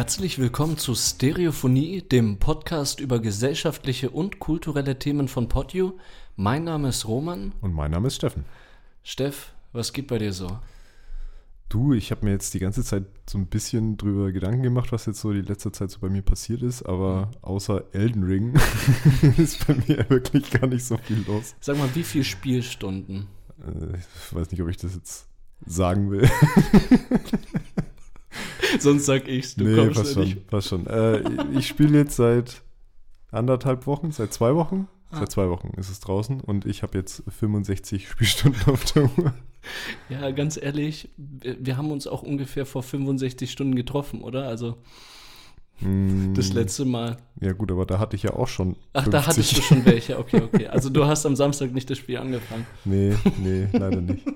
Herzlich willkommen zu Stereophonie, dem Podcast über gesellschaftliche und kulturelle Themen von Podio. Mein Name ist Roman. Und mein Name ist Steffen. Steff, was geht bei dir so? Du, ich habe mir jetzt die ganze Zeit so ein bisschen drüber Gedanken gemacht, was jetzt so die letzte Zeit so bei mir passiert ist, aber außer Elden Ring ist bei mir wirklich gar nicht so viel los. Sag mal, wie viele Spielstunden? Äh, ich weiß nicht, ob ich das jetzt sagen will. Sonst sag ich's, du nee, kommst passt ja schon, nicht. passt schon. Äh, ich spiele jetzt seit anderthalb Wochen, seit zwei Wochen. Ah. Seit zwei Wochen ist es draußen und ich habe jetzt 65 Spielstunden auf der Uhr. Ja, ganz ehrlich, wir, haben uns auch ungefähr vor 65 Stunden getroffen, oder? Also das letzte Mal. Ja gut, aber da hatte ich ja auch schon Ach, da hattest du schon welche. Okay, okay. Also du hast am Samstag nicht das Spiel angefangen. Nee, nee, leider nicht.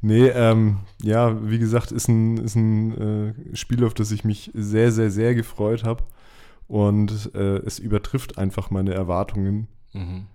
Nee, ähm, ja, wie gesagt, ist ein, ist ein äh, Spiel, auf das ich mich sehr, sehr, sehr gefreut habe. Und äh, es übertrifft einfach meine Erwartungen. Mhm.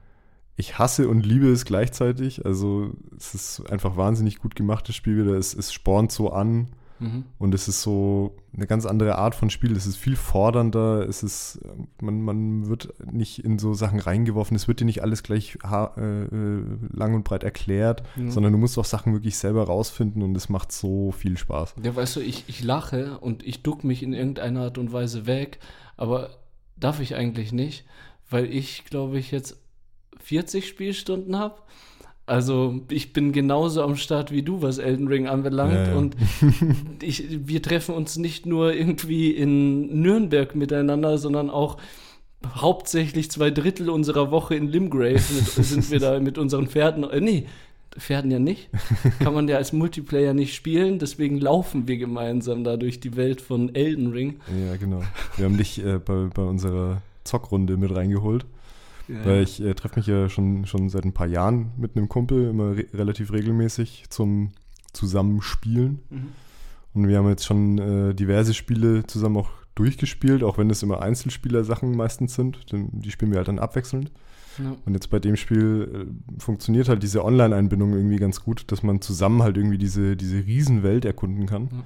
Ich hasse und liebe es gleichzeitig. Also es ist einfach wahnsinnig gut gemacht, das Spiel wieder. Es, es spornt so an Mhm. und es ist so eine ganz andere Art von Spiel. Es ist viel fordernder. Es ist, man, man wird nicht in so Sachen reingeworfen. Es wird dir nicht alles gleich äh, äh, lang und breit erklärt, Mhm. sondern du musst auch Sachen wirklich selber rausfinden und es macht so viel Spaß. Ja, weißt du, ich, ich lache und ich duck mich in irgendeiner Art und Weise weg, aber darf ich eigentlich nicht, weil ich, glaube ich, jetzt 40 Spielstunden habe. Also ich bin genauso am Start wie du, was Elden Ring anbelangt. Ja, ja. Und ich, wir treffen uns nicht nur irgendwie in Nürnberg miteinander, sondern auch hauptsächlich zwei Drittel unserer Woche in Limgrave sind wir da mit unseren Pferden. Äh, nee, Pferden ja nicht. Kann man ja als Multiplayer nicht spielen, deswegen laufen wir gemeinsam da durch die Welt von Elden Ring. Ja, genau. Wir haben dich äh, bei, bei unserer Zockrunde mit reingeholt. Ja. Weil ich äh, treffe mich ja schon, schon seit ein paar Jahren mit einem Kumpel, immer re relativ regelmäßig zum Zusammenspielen. Mhm. Und wir haben jetzt schon äh, diverse Spiele zusammen auch durchgespielt, auch wenn es immer Einzelspieler-Sachen meistens sind. Denn die spielen wir halt dann abwechselnd. Ja. Und jetzt bei dem Spiel äh, funktioniert halt diese Online-Einbindung irgendwie ganz gut, dass man zusammen halt irgendwie diese, diese Riesenwelt erkunden kann. Ja.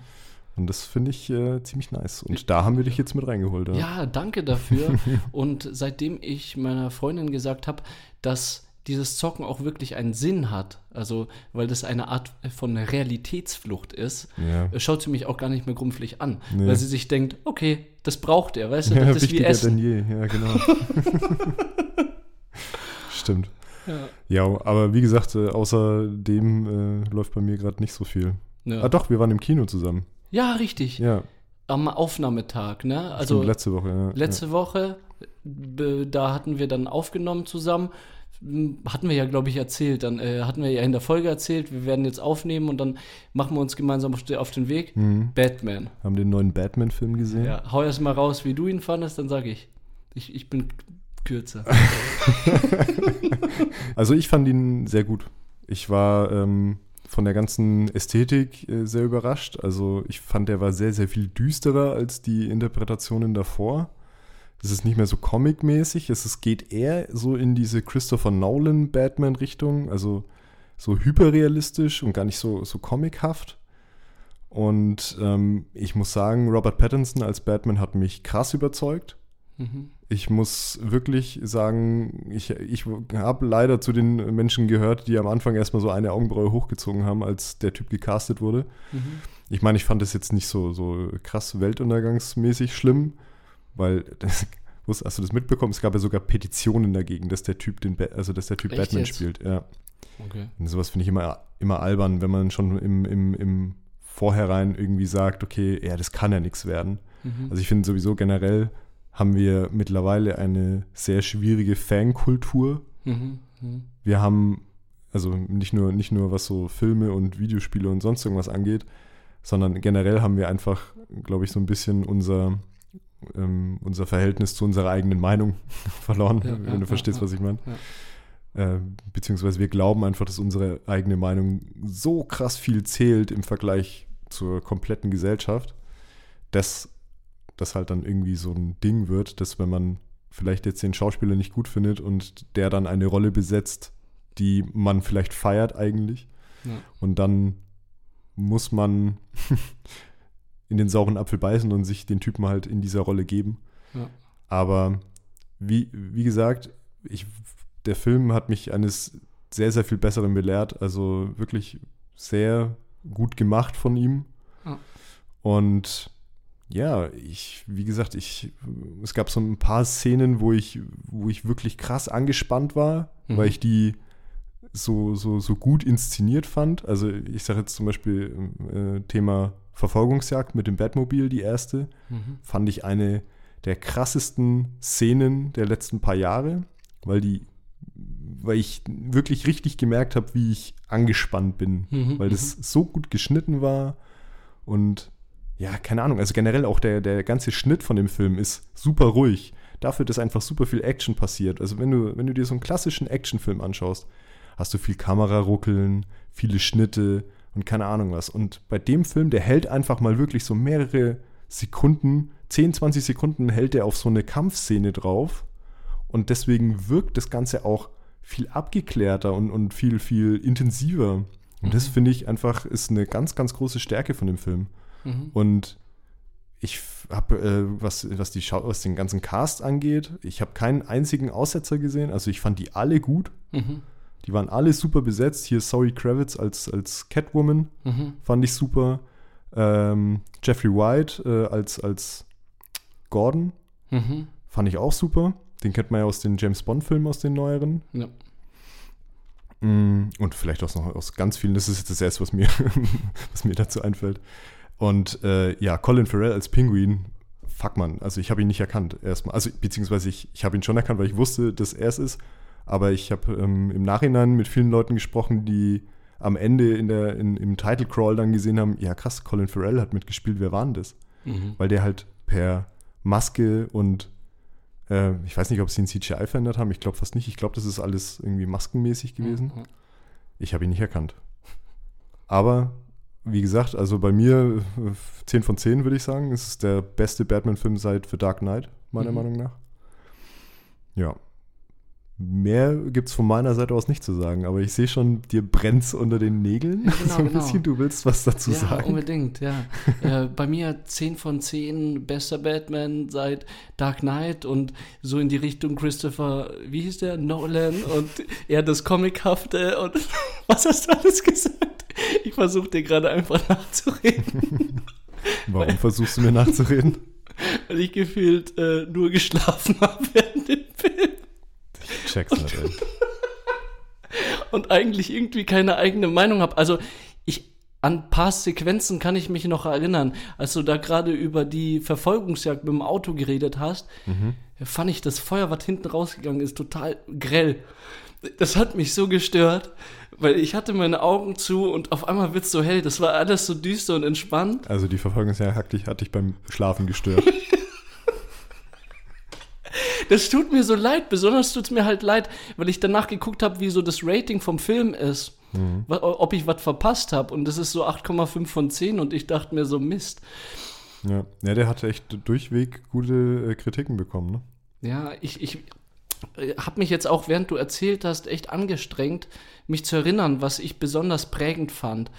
Und das finde ich äh, ziemlich nice. Und da haben wir dich jetzt mit reingeholt. Ja, danke dafür. Und seitdem ich meiner Freundin gesagt habe, dass dieses Zocken auch wirklich einen Sinn hat, also weil das eine Art von Realitätsflucht ist, Ja. schaut sie mich auch gar nicht mehr grumpflich an, Nee. weil sie sich denkt, okay, das braucht er, weißt du, Ja, das ist wie Essen. denn je. Ja, genau. Stimmt. Ja. Ja, aber wie gesagt, äh, außerdem äh, läuft bei mir gerade nicht so viel. Ja. Ah doch, wir waren im Kino zusammen. Ja, richtig. Ja, Am Aufnahmetag, ne? also Also letzte Woche. Ja. letzte Woche, b- da hatten wir dann aufgenommen zusammen. Hatten wir ja, glaube ich, erzählt. Dann äh, hatten wir ja in der Folge erzählt, wir werden jetzt aufnehmen und dann machen wir uns gemeinsam auf, de- auf den Weg. Ja. Mhm. Batman. Haben den neuen Batman-Film gesehen. Ja, hau erst mal raus, wie du ihn fandest, dann sage ich. ich. Ich bin kürzer. Also ich fand ihn sehr gut. Ich war ähm, von der ganzen Ästhetik äh, sehr überrascht. Also ich fand, der war sehr, sehr viel düsterer als die Interpretationen davor. Es ist nicht mehr so comic-mäßig. Es ist, geht eher so in diese Christopher Nolan Batman-Richtung. Also so hyperrealistisch und gar nicht so, so comichaft. Und ähm, ich muss sagen, Robert Pattinson als Batman hat mich krass überzeugt. mhm. Ich muss wirklich sagen, ich, ich habe leider zu den Menschen gehört, die am Anfang erstmal so eine Augenbraue hochgezogen haben, als der Typ gecastet wurde. Mhm. Ich meine, ich fand das jetzt nicht so, so krass weltuntergangsmäßig schlimm, weil, das, hast du das mitbekommen? Es gab ja sogar Petitionen dagegen, dass der Typ den, Ba- also dass der Typ Echt Batman jetzt? spielt. Ja. Okay. Und sowas finde ich immer, immer albern, wenn man schon im, im, im Vorhinein irgendwie sagt, okay, ja, das kann ja nichts werden. Mhm. Also ich finde sowieso generell haben wir mittlerweile eine sehr schwierige Fankultur. Mhm. Mhm. Wir haben, also nicht nur, nicht nur was so Filme und Videospiele und sonst irgendwas angeht, sondern generell haben wir einfach, glaube ich, so ein bisschen unser, ähm, unser Verhältnis zu unserer eigenen Meinung verloren, Ja, wenn ja, du ja, verstehst, was ich meine. Äh, beziehungsweise wir glauben einfach, dass unsere eigene Meinung so krass viel zählt im Vergleich zur kompletten Gesellschaft, dass das halt dann irgendwie so ein Ding wird, dass wenn man vielleicht jetzt den Schauspieler nicht gut findet und der dann eine Rolle besetzt, die man vielleicht feiert eigentlich, Ja. und dann muss man in den sauren Apfel beißen und sich den Typen halt in dieser Rolle geben. Ja. Aber wie, wie gesagt, ich, der Film hat mich eines sehr, sehr viel Besseren belehrt. Also wirklich sehr gut gemacht von ihm. Ja. Und ja, ich, wie gesagt, ich, es gab so ein paar Szenen, wo ich, wo ich wirklich krass angespannt war, Mhm. weil ich die so, so, so gut inszeniert fand. Also ich sage jetzt zum Beispiel äh, Thema Verfolgungsjagd mit dem Batmobil, die erste, Mhm. fand ich eine der krassesten Szenen der letzten paar Jahre, weil die, weil ich wirklich richtig gemerkt habe, wie ich angespannt bin, Mhm, weil das so gut geschnitten war und ja, keine Ahnung, also generell auch der, der ganze Schnitt von dem Film ist super ruhig. Dafür, dass einfach super viel Action passiert. Also wenn du, wenn du dir so einen klassischen Actionfilm anschaust, hast du viel Kameraruckeln, viele Schnitte und keine Ahnung was. Und bei dem Film, der hält einfach mal wirklich so mehrere Sekunden, 10, 20 Sekunden hält er auf so eine Kampfszene drauf. Und deswegen wirkt das Ganze auch viel abgeklärter und, und viel, viel intensiver. Und das finde ich einfach ist eine ganz, ganz große Stärke von dem Film. Mhm. Und ich habe, äh, was, was, die Schau was den ganzen Cast angeht, ich habe keinen einzigen Aussetzer gesehen. Also ich fand die alle gut. Mhm. Die waren alle super besetzt. Hier Zoe Kravitz als, als Catwoman Mhm. fand ich super. Ähm, Jeffrey White äh, als, als Gordon Mhm. fand ich auch super. Den kennt man ja aus den James Bond-Filmen, aus den neueren. Ja. Mm, Und vielleicht auch noch aus ganz vielen. Das ist jetzt das erste, was mir, was mir dazu einfällt. Und äh, ja, Colin Farrell als Pinguin, fuck man, also ich habe ihn nicht erkannt erstmal. Also beziehungsweise ich, ich habe ihn schon erkannt, weil ich wusste, dass er es ist. Aber ich habe ähm, im Nachhinein mit vielen Leuten gesprochen, die am Ende in der, in, im Title Crawl dann gesehen haben, ja krass, Colin Farrell hat mitgespielt, wer war denn das? Mhm. Weil der halt per Maske und äh, ich weiß nicht, ob sie ihn CGI verändert haben, ich glaube fast nicht. Ich glaube, das ist alles irgendwie maskenmäßig gewesen. Mhm. Ich habe ihn nicht erkannt. Aber wie gesagt, also bei mir äh, 10 von 10 würde ich sagen. Es ist der beste Batman-Film seit The Dark Knight, meiner Mhm. Meinung nach. Ja. Mehr gibt es von meiner Seite aus nicht zu sagen, aber ich sehe schon, dir brennt's unter den Nägeln. Ja, genau, so ein genau. bisschen, du willst was dazu ja, sagen. unbedingt, ja. äh, bei mir 10 von 10, bester Batman seit Dark Knight und so in die Richtung Christopher, wie hieß der? Nolan und eher das Comichafte und was hast du alles gesagt? Ich versuche dir gerade einfach nachzureden, Warum versuchst du mir nachzureden? weil ich gefühlt äh, nur geschlafen habe während dem Film Ich check's nicht, ey. und eigentlich irgendwie keine eigene Meinung habe. Also ich an ein paar Sequenzen kann ich mich noch erinnern, als du da gerade über die Verfolgungsjagd mit dem Auto geredet hast, fand ich das Feuer, was hinten rausgegangen ist, total grell. Das hat mich so gestört, weil ich hatte meine Augen zu und auf einmal wird's so hell. Das war alles so düster und entspannt. Also die Verfolgungsjagd hat dich, hat dich beim Schlafen gestört. Das tut mir so leid, besonders tut's mir halt leid, weil ich danach geguckt habe, wie so das Rating vom Film ist. Wa- Ob ich was verpasst habe. Und das ist so 8,5 von 10 und ich dachte mir so, Mist. ja. ja, der hat echt durchweg gute äh, Kritiken bekommen, ne? Ja, ich, ich habe mich jetzt auch, während du erzählt hast, echt angestrengt, mich zu erinnern, was ich besonders prägend fand.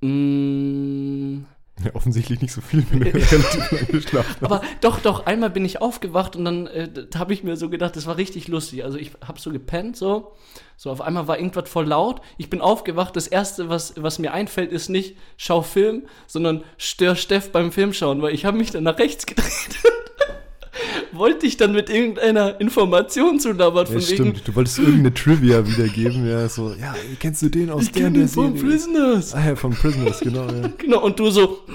Mm, Ja, offensichtlich nicht so viel, wenn du relativ lange geschlafen hast. aber doch, doch, einmal bin ich aufgewacht und dann äh, habe ich mir so gedacht, das war richtig lustig. Also ich habe so gepennt, so. So, auf einmal war irgendwas voll laut. Ich bin aufgewacht. Das Erste, was, was mir einfällt, ist nicht, schau Film, sondern stör Steff beim Filmschauen, weil ich habe mich dann nach rechts gedreht. Wollte ich dann mit irgendeiner Information zulabern, Ja, von wegen, stimmt, du wolltest irgendeine Trivia wiedergeben, ja, so, ja, kennst du den aus ich der der von Serie? Prisoners. Ah ja, von Prisoners, genau, ja. Genau, und du so,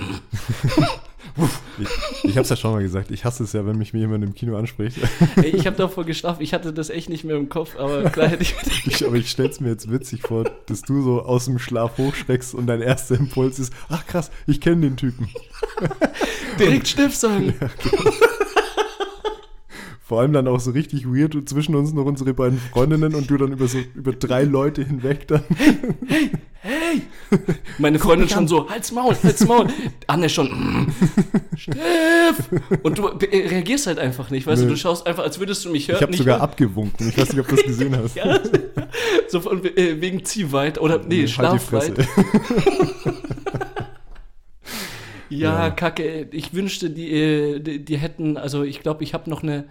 Ich, ich hab's ja schon mal gesagt, ich hasse es ja, wenn mich mir jemand im Kino anspricht. ey, ich habe davor geschlafen, ich hatte das echt nicht mehr im Kopf, aber klar hätte ich Ich, aber ich stell's mir jetzt witzig vor, dass du so aus dem Schlaf hochschreckst und dein erster Impuls ist, ach krass, ich kenne den Typen. direkt Steff sagen. Vor allem dann auch so richtig weird und zwischen uns noch unsere beiden Freundinnen und du dann über so über drei Leute hinweg dann. Hey! Meine Freundin schon so, halt's Maul, halt's Maul. Anne schon, mm, Steff! Und du reagierst halt einfach nicht, weißt du, du schaust einfach, als würdest du mich hören. Ich habe sogar hören. abgewunken. Ich weiß nicht, ob du das gesehen hast. Ja, so von, äh, wegen Ziehweit oder nee, Halt die Schlafweit. Fresse. Ja, Ja. kacke. Ich wünschte, die, äh, die, die hätten, also ich glaube, ich habe noch eine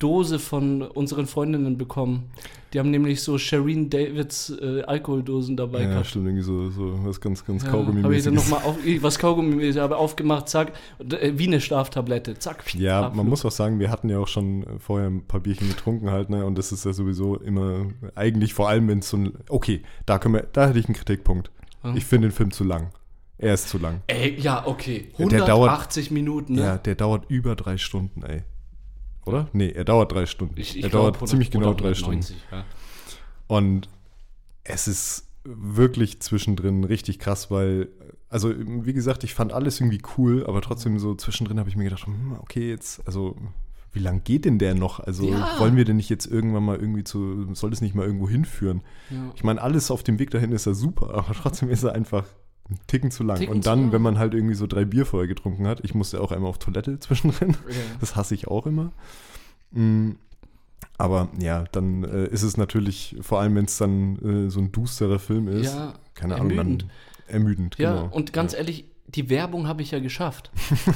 Dose von unseren Freundinnen bekommen. Die haben nämlich so Shireen Davids äh, Alkoholdosen dabei Ja, gehabt. stimmt, irgendwie so, so was ganz, ganz Ja, habe ich dann nochmal auf, was Kaugummi habe aufgemacht, zack, äh, wie eine Schlaftablette, zack. Ja, Abflug. man muss auch sagen, wir hatten ja auch schon vorher ein paar Bierchen getrunken halt, ne? Und das ist ja sowieso immer, eigentlich vor allem, wenn es so ein, okay, da können wir, da hätte ich einen Kritikpunkt. Hm? Ich finde den Film zu lang. Er ist zu lang. Ey, ja, okay. Ja, der dauert- 180 Minuten, ne? Ja, der dauert über drei Stunden, ey. Oder? Nee, er dauert drei Stunden. Ich, ich er glaub, dauert 100 ziemlich genau drei Stunden. 190, Ja. Und es ist wirklich zwischendrin richtig krass, weil, also wie gesagt, ich fand alles irgendwie cool, aber trotzdem so zwischendrin habe ich mir gedacht, hm, okay, jetzt, also wie lang geht denn der noch? Also Ja. wollen wir denn nicht jetzt irgendwann mal irgendwie zu, soll es nicht mal irgendwo hinführen? Ja. Ich meine, alles auf dem Weg dahin ist ja super, aber trotzdem ist er einfach ein Ticken zu lang. Ticken Und dann, lang. wenn man halt irgendwie so drei Bier vorher getrunken hat, ich musste auch einmal auf Toilette zwischendrin. Ja. Das hasse ich auch immer. Mm, Aber ja, dann äh, ist es natürlich, vor allem wenn es dann äh, so ein dusterer Film ist, Ja, keine Ahnung, ermüdend. dann ermüdend, Ja, genau. und ganz ehrlich, die Werbung habe ich ja geschafft.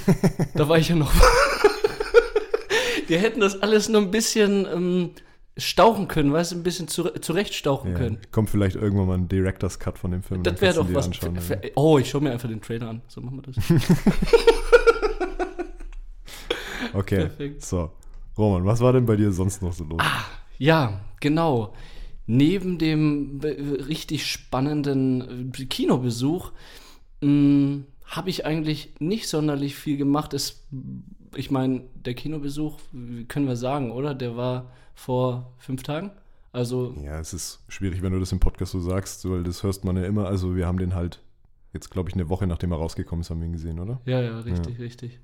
da war ich ja noch. Wir hätten das alles nur ein bisschen ähm, stauchen können, weißt du, ein bisschen zu, zurechtstauchen ja. können. Kommt vielleicht irgendwann mal ein Director's Cut von dem Film. Das wäre doch was. anschauen, für, für, oh, ich schaue mir einfach den Trailer an. So machen wir das. Okay, Perfekt. so. Roman, was war denn bei dir sonst noch so los? Ja, genau. Neben dem be- richtig spannenden äh, Kinobesuch habe ich eigentlich nicht sonderlich viel gemacht. Es, ich meine, der Kinobesuch, können wir sagen, oder? Der war vor fünf Tagen. Also, Ja, es ist schwierig, wenn du das im Podcast so sagst, weil das hörst man ja immer. Also wir haben den halt jetzt, glaube ich, eine Woche nachdem er rausgekommen ist, haben wir ihn gesehen, oder? ja, ja, richtig, richtig.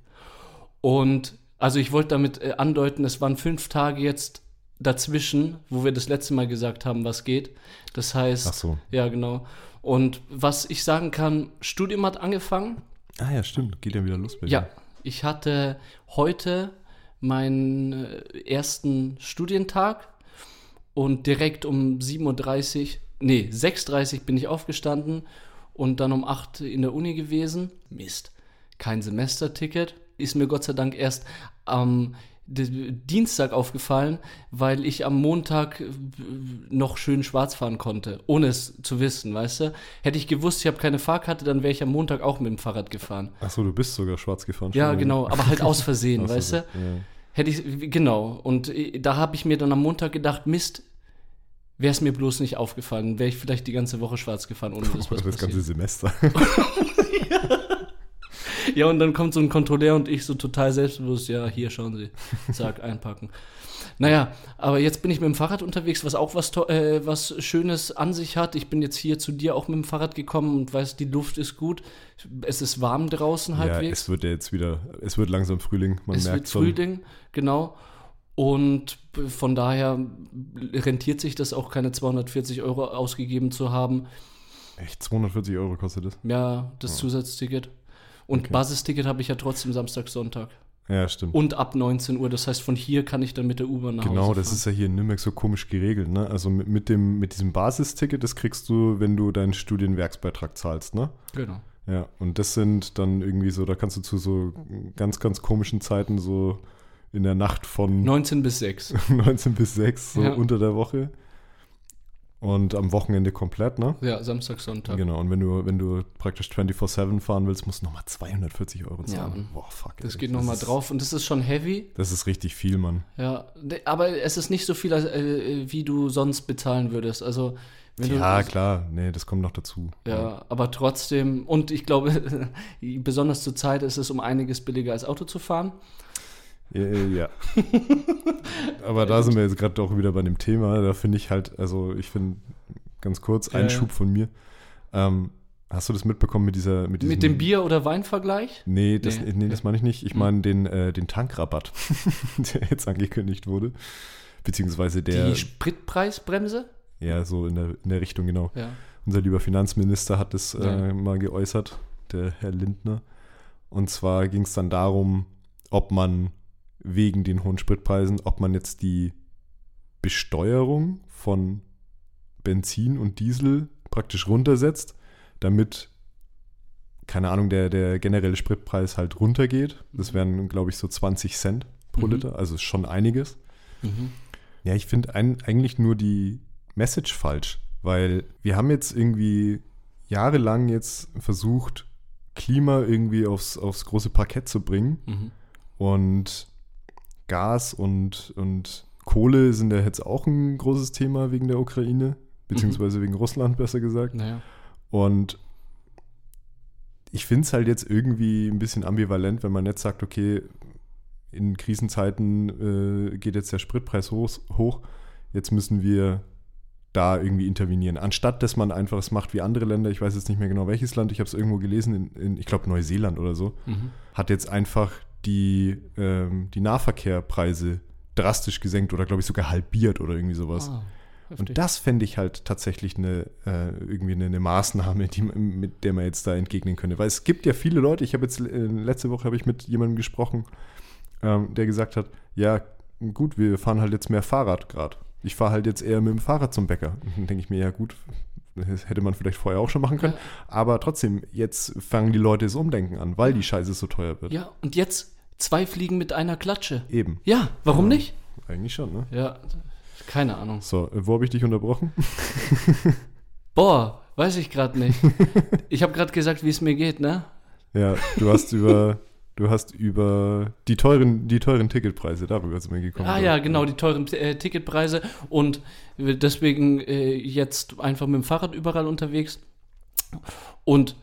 Und also ich wollte damit äh, andeuten, es waren fünf Tage jetzt dazwischen, wo wir das letzte Mal gesagt haben, was geht. Das heißt, Ach so. Ja, genau. Und was ich sagen kann, Studium hat angefangen. Ah ja, stimmt. Geht ja wieder los bei dir. Ja, ich hatte heute meinen äh, ersten Studientag und direkt um 7.30 Uhr, nee, 6.30 Uhr bin ich aufgestanden und dann um 8 Uhr in der Uni gewesen. Mist, kein Semesterticket. Ist mir Gott sei Dank erst am Dienstag aufgefallen, weil ich am Montag äh, noch schön schwarz fahren konnte, ohne es zu wissen, weißt du? Hätte ich gewusst, ich habe keine Fahrkarte, dann wäre ich am Montag auch mit dem Fahrrad gefahren. Ach so, du bist sogar schwarz gefahren. Ja, genau, aber halt aus Versehen, weißt du? Ja. Hätte ich, genau. Und äh, da habe ich mir dann am Montag gedacht, Mist, wäre es mir bloß nicht aufgefallen, wäre ich vielleicht die ganze Woche schwarz gefahren, ohne dass was das ganze passiert. Semester. Ja, und dann kommt so ein Kontrolleur und ich so total selbstbewusst, ja, hier, schauen Sie, zack, einpacken. Naja, aber jetzt bin ich mit dem Fahrrad unterwegs, was auch was, äh, was Schönes an sich hat. Ich bin jetzt hier zu dir auch mit dem Fahrrad gekommen und weiß, die Luft ist gut. Es ist warm draußen ja, halbwegs. es wird ja jetzt wieder, es wird langsam Frühling, man es merkt wird schon. Frühling, genau. Und von daher rentiert sich das auch keine 240 Euro ausgegeben zu haben. Echt, 240 Euro kostet das? Ja, das Zusatzticket. Und Okay. Basisticket habe ich ja trotzdem Samstag, Sonntag. Ja, stimmt. Und ab 19 Uhr. Das heißt, von hier kann ich dann mit der U-Bahn nach Genau, das ist ja hier in Nürnberg so komisch geregelt, ne? Also mit, mit, dem, mit diesem Basisticket, das kriegst du, wenn du deinen Studienwerksbeitrag zahlst, ne? Genau. Ja, und das sind dann irgendwie so, da kannst du zu so ganz, ganz komischen Zeiten so in der Nacht von 19 bis 6. 19 bis 6, so Ja. unter der Woche. Und am Wochenende komplett, ne? Ja, Samstag, Sonntag. Genau, und wenn du, wenn du praktisch 24-7 fahren willst, musst du nochmal 240 Euro Ja, zahlen. Mann. Boah, fuck. Das ey. geht nochmal drauf. Und das ist schon heavy. Das ist richtig viel, Mann. Ja. Aber es ist nicht so viel, äh, wie du sonst bezahlen würdest. Also, Ja, du. klar, nee, das kommt noch dazu. Ja, aber trotzdem, und ich glaube, besonders zur Zeit ist es um einiges billiger als Auto zu fahren. Ja, ja. ja. Aber da sind wir jetzt gerade auch wieder bei dem Thema. Da finde ich halt, also ich finde, ganz kurz, Ja, Einschub von mir. Ähm, hast du das mitbekommen mit dieser, mit diesem. Mit dem Bier- oder Weinvergleich? Nee, das, Nee, nee, das meine ich nicht. Ich Hm. meine den, äh, den Tankrabatt, der jetzt angekündigt wurde. Beziehungsweise der, Die Spritpreisbremse? ja, so in der, in der Richtung, genau. Ja. Unser lieber Finanzminister hat das Ja. äh, mal geäußert, der Herr Lindner. Und zwar ging es dann darum, ob man wegen den hohen Spritpreisen, ob man jetzt die Besteuerung von Benzin und Diesel praktisch runtersetzt, damit keine Ahnung, der, der generelle Spritpreis halt runtergeht. Das wären, glaube ich, so 20 Cent pro Mhm. Liter, also schon einiges. Mhm. Ja, ich finde eigentlich nur die Message falsch, weil wir haben jetzt irgendwie jahrelang jetzt versucht, Klima irgendwie aufs, aufs große Parkett zu bringen Mhm. und Gas und, und Kohle sind ja jetzt auch ein großes Thema wegen der Ukraine, beziehungsweise wegen Russland besser gesagt. Naja. Und ich finde es halt jetzt irgendwie ein bisschen ambivalent, wenn man jetzt sagt, okay, in Krisenzeiten äh, geht jetzt der Spritpreis hoch, hoch, jetzt müssen wir da irgendwie intervenieren. Anstatt dass man einfach es macht wie andere Länder, ich weiß jetzt nicht mehr genau welches Land, ich habe es irgendwo gelesen, in, in ich glaube Neuseeland oder so, Mhm. hat jetzt einfach die, ähm, die Nahverkehrpreise drastisch gesenkt oder glaube ich sogar halbiert oder irgendwie sowas. Ah. Und das fände ich halt tatsächlich eine, äh, irgendwie eine, eine Maßnahme, die, mit der man jetzt da entgegnen könnte. Weil es gibt ja viele Leute, ich habe jetzt, äh, letzte Woche habe ich mit jemandem gesprochen, ähm, der gesagt hat, ja gut, wir fahren halt jetzt mehr Fahrrad gerade. Ich fahre halt jetzt eher mit dem Fahrrad zum Bäcker. Und dann denke ich mir, ja gut, das hätte man vielleicht vorher auch schon machen können. Ja. Aber trotzdem, jetzt fangen die Leute das Umdenken an, weil die Scheiße so teuer wird. Ja, und jetzt zwei Fliegen mit einer Klatsche. Eben, Ja, warum Ja. nicht? eigentlich schon, ne? Ja, keine Ahnung. So, äh, wo habe ich dich unterbrochen? Boah, weiß ich gerade nicht. Ich habe gerade gesagt, wie es mir geht, ne? Ja, du hast über, du hast über die teuren, die teuren Ticketpreise, darüber sind wir gekommen. Ah ja, genau, die teuren äh, Ticketpreise und deswegen äh, jetzt einfach mit dem Fahrrad überall unterwegs. Und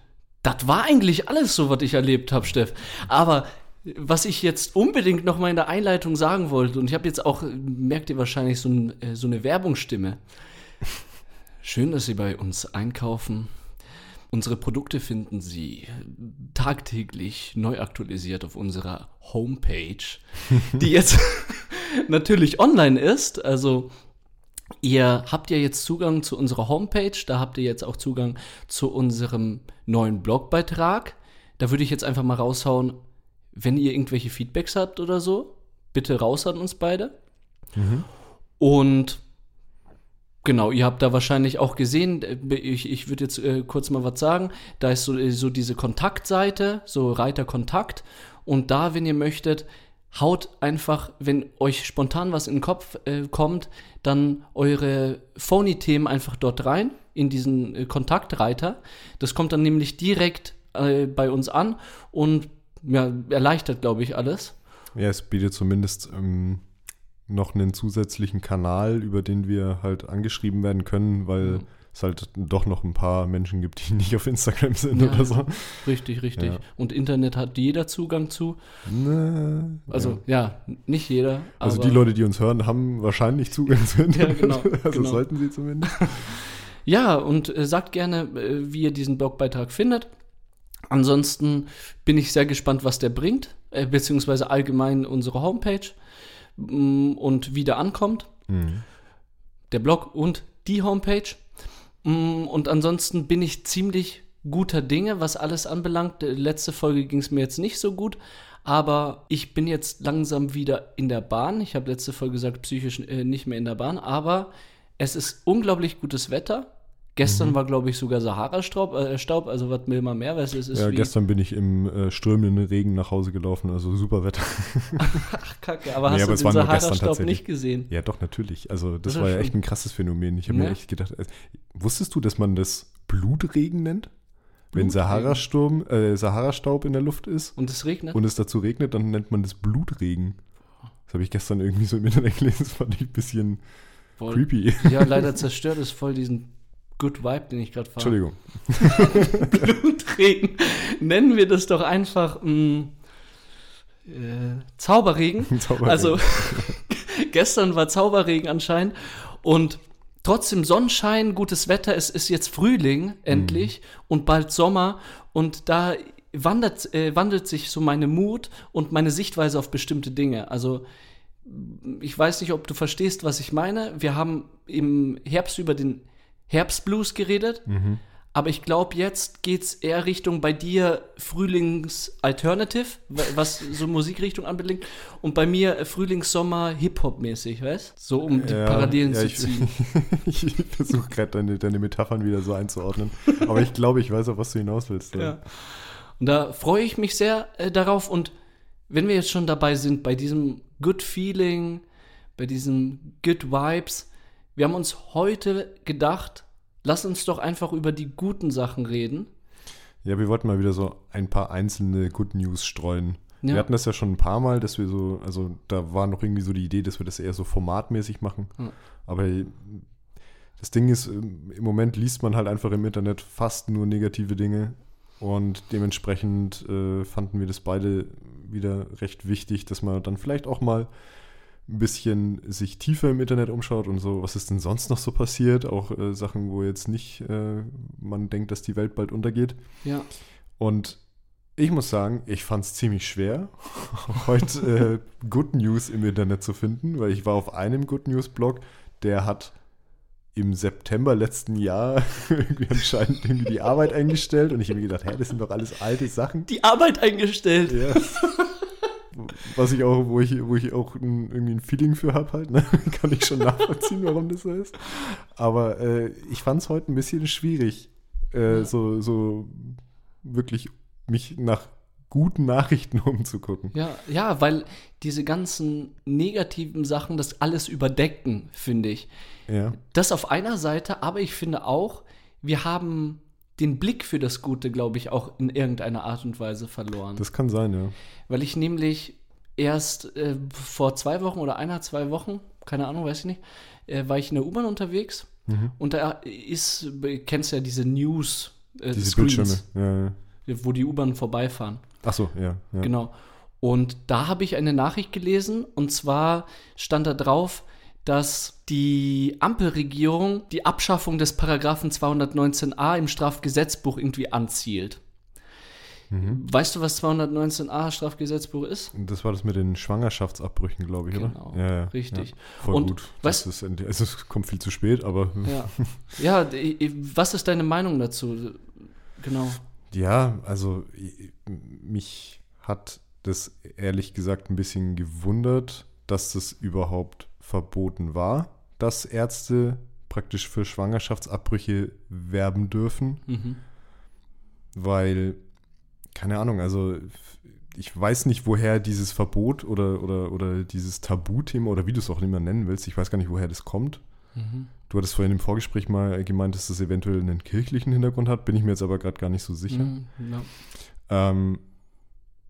das war eigentlich alles so, was ich erlebt habe, Steff. Aber was ich jetzt unbedingt noch mal in der Einleitung sagen wollte, und ich habe jetzt auch, merkt ihr wahrscheinlich, so, ein, äh, so eine Werbungsstimme. Schön, dass Sie bei uns einkaufen. Unsere Produkte finden Sie tagtäglich neu aktualisiert auf unserer Homepage, die jetzt natürlich online ist. Also ihr habt ja jetzt Zugang zu unserer Homepage, da habt ihr jetzt auch Zugang zu unserem neuen Blogbeitrag. Da würde ich jetzt einfach mal raushauen, wenn ihr irgendwelche Feedbacks habt oder so, bitte raus an uns beide. Und Genau, ihr habt da wahrscheinlich auch gesehen, äh, ich, ich würde jetzt äh, kurz mal was sagen, da ist so, äh, so diese Kontaktseite, so Reiter Kontakt und da, wenn ihr möchtet, haut einfach, wenn euch spontan was in den Kopf äh, kommt, dann eure Phony-Themen einfach dort rein, in diesen äh, Kontaktreiter. Das kommt dann nämlich direkt äh, bei uns an und ja, erleichtert, glaube ich, alles. Ja, es bietet zumindest ähm, noch einen zusätzlichen Kanal, über den wir halt angeschrieben werden können, weil Mhm. es halt doch noch ein paar Menschen gibt, die nicht auf Instagram sind Ja. oder so. Richtig, richtig. Ja. Und Internet hat jeder Zugang zu. Ne, Also ja. ja, nicht jeder. also die Leute, die uns hören, haben wahrscheinlich Zugang zu Internet. genau, also genau. sollten sie zumindest. Ja, und äh, sagt gerne, äh, wie ihr diesen Blogbeitrag findet. Ansonsten bin ich sehr gespannt, was der bringt, äh, beziehungsweise allgemein unsere Homepage und wie der ankommt. Mhm. Der Blog und die Homepage. Mm, Und ansonsten bin ich ziemlich guter Dinge, was alles anbelangt. Äh, Letzte Folge ging es mir jetzt nicht so gut, aber ich bin jetzt langsam wieder in der Bahn. Ich habe letzte Folge gesagt, psychisch äh, nicht mehr in der Bahn, aber es ist unglaublich gutes Wetter. Gestern war, glaube ich, sogar Sahara-Staub, äh, Staub, also was will man mehr, es ist Ja, gestern bin ich im äh, strömenden Regen nach Hause gelaufen, also super Wetter. Ach, Kacke, aber Nee, hast aber du war den Sahara-Staub nicht gesehen? Ja, doch, natürlich. Also, das Oder war ja echt ein krasses Phänomen. Ich habe Ja. mir echt gedacht, äh, wusstest du, dass man das Blutregen nennt? Wenn? Sahara-Sturm, äh, Sahara-Staub in der Luft ist Und es regnet? und es dazu regnet, dann nennt man das Blutregen. Das habe ich gestern irgendwie so im Internet gelesen, das fand ich ein bisschen Voll. creepy. Ja, leider zerstört es voll diesen Good Vibe, den ich gerade fahre. Entschuldigung. Blutregen. Nennen wir das doch einfach mh, äh, Zauberregen. Zauberregen. Also gestern war Zauberregen anscheinend und trotzdem Sonnenschein, gutes Wetter, es ist jetzt Frühling endlich und bald Sommer und da wandert, äh, wandelt sich so meine Mut und meine Sichtweise auf bestimmte Dinge. Also ich weiß nicht, ob du verstehst, was ich meine. Wir haben im Herbst über den Herbstblues geredet. Aber ich glaube, jetzt geht es eher Richtung bei dir Frühlings-Alternative, wa- was so Musikrichtung anbelangt. Und bei mir äh, Frühlings-Sommer-Hip-Hop-mäßig, weißt So, um die Ja, Parallelen ja, zu ich, ziehen. ich versuche gerade deine, deine Metaphern wieder so einzuordnen. Aber ich glaube, ich weiß auch, was du hinaus willst. Ja. Und da freue ich mich sehr äh, darauf. Und wenn wir jetzt schon dabei sind, bei diesem Good Feeling, bei diesem Good Vibes, wir haben uns heute gedacht, lass uns doch einfach über die guten Sachen reden. Ja, wir wollten mal wieder so ein paar einzelne Good News streuen. Ja. Wir hatten das ja schon ein paar Mal, dass wir so, also da war noch irgendwie so die Idee, dass wir das eher so formatmäßig machen. Ja. Aber das Ding ist, im Moment liest man halt einfach im Internet fast nur negative Dinge. Und dementsprechend äh, fanden wir das beide wieder recht wichtig, dass man dann vielleicht auch mal ein bisschen sich tiefer im Internet umschaut und so, was ist denn sonst noch so passiert? Auch äh, Sachen, wo jetzt nicht äh, man denkt, dass die Welt bald untergeht. Ja. Und ich muss sagen, ich fand es ziemlich schwer, heute äh, Good News im Internet zu finden, weil ich war auf einem Good News Blog, der hat im September letzten Jahr irgendwie anscheinend irgendwie die Arbeit eingestellt und ich habe mir gedacht, hä, das sind doch alles alte Sachen. Die Arbeit eingestellt. Ja. Was ich auch, wo ich, wo ich auch ein, irgendwie ein Feeling für habe, halt, ne? kann ich schon nachvollziehen, warum das so ist. Aber äh, ich fand es heute ein bisschen schwierig, äh, so, so wirklich mich nach guten Nachrichten umzugucken. Ja, ja, weil diese ganzen negativen Sachen das alles überdecken, finde ich. Ja. Das auf einer Seite, aber ich finde auch, wir haben den Blick für das Gute, glaube ich, auch in irgendeiner Art und Weise verloren. Das kann sein, ja. Weil ich nämlich erst äh, vor zwei Wochen oder einer, zwei Wochen, keine Ahnung, weiß ich nicht, äh, war ich in der U-Bahn unterwegs Mhm. und da ist, kennst ja diese News äh, Diese Screens, Bildschirme. Ja, ja. wo die U-Bahn vorbeifahren. Ach so, ja. ja. Genau. Und da habe ich eine Nachricht gelesen und zwar stand da drauf, dass die Ampelregierung die Abschaffung des Paragraphen 219a im Strafgesetzbuch irgendwie anzielt. Mhm. Weißt du, was 219a Strafgesetzbuch ist? Das war das mit den Schwangerschaftsabbrüchen, glaube ich, Genau, oder? Ja, ja, richtig. Ja, voll Und gut. weißt- Das ist, also es kommt viel zu spät, aber Ja. ja, was ist deine Meinung dazu? Genau. Ja, also mich hat das ehrlich gesagt ein bisschen gewundert, dass das überhaupt verboten war, dass Ärzte praktisch für Schwangerschaftsabbrüche werben dürfen, Mhm. weil, keine Ahnung, also ich weiß nicht, woher dieses Verbot oder, oder, oder dieses Tabuthema oder wie du es auch immer nennen willst, ich weiß gar nicht, woher das kommt. Mhm. Du hattest vorhin im Vorgespräch mal gemeint, dass das eventuell einen kirchlichen Hintergrund hat, bin ich mir jetzt aber gerade gar nicht so sicher. Mhm. Ja. Ähm,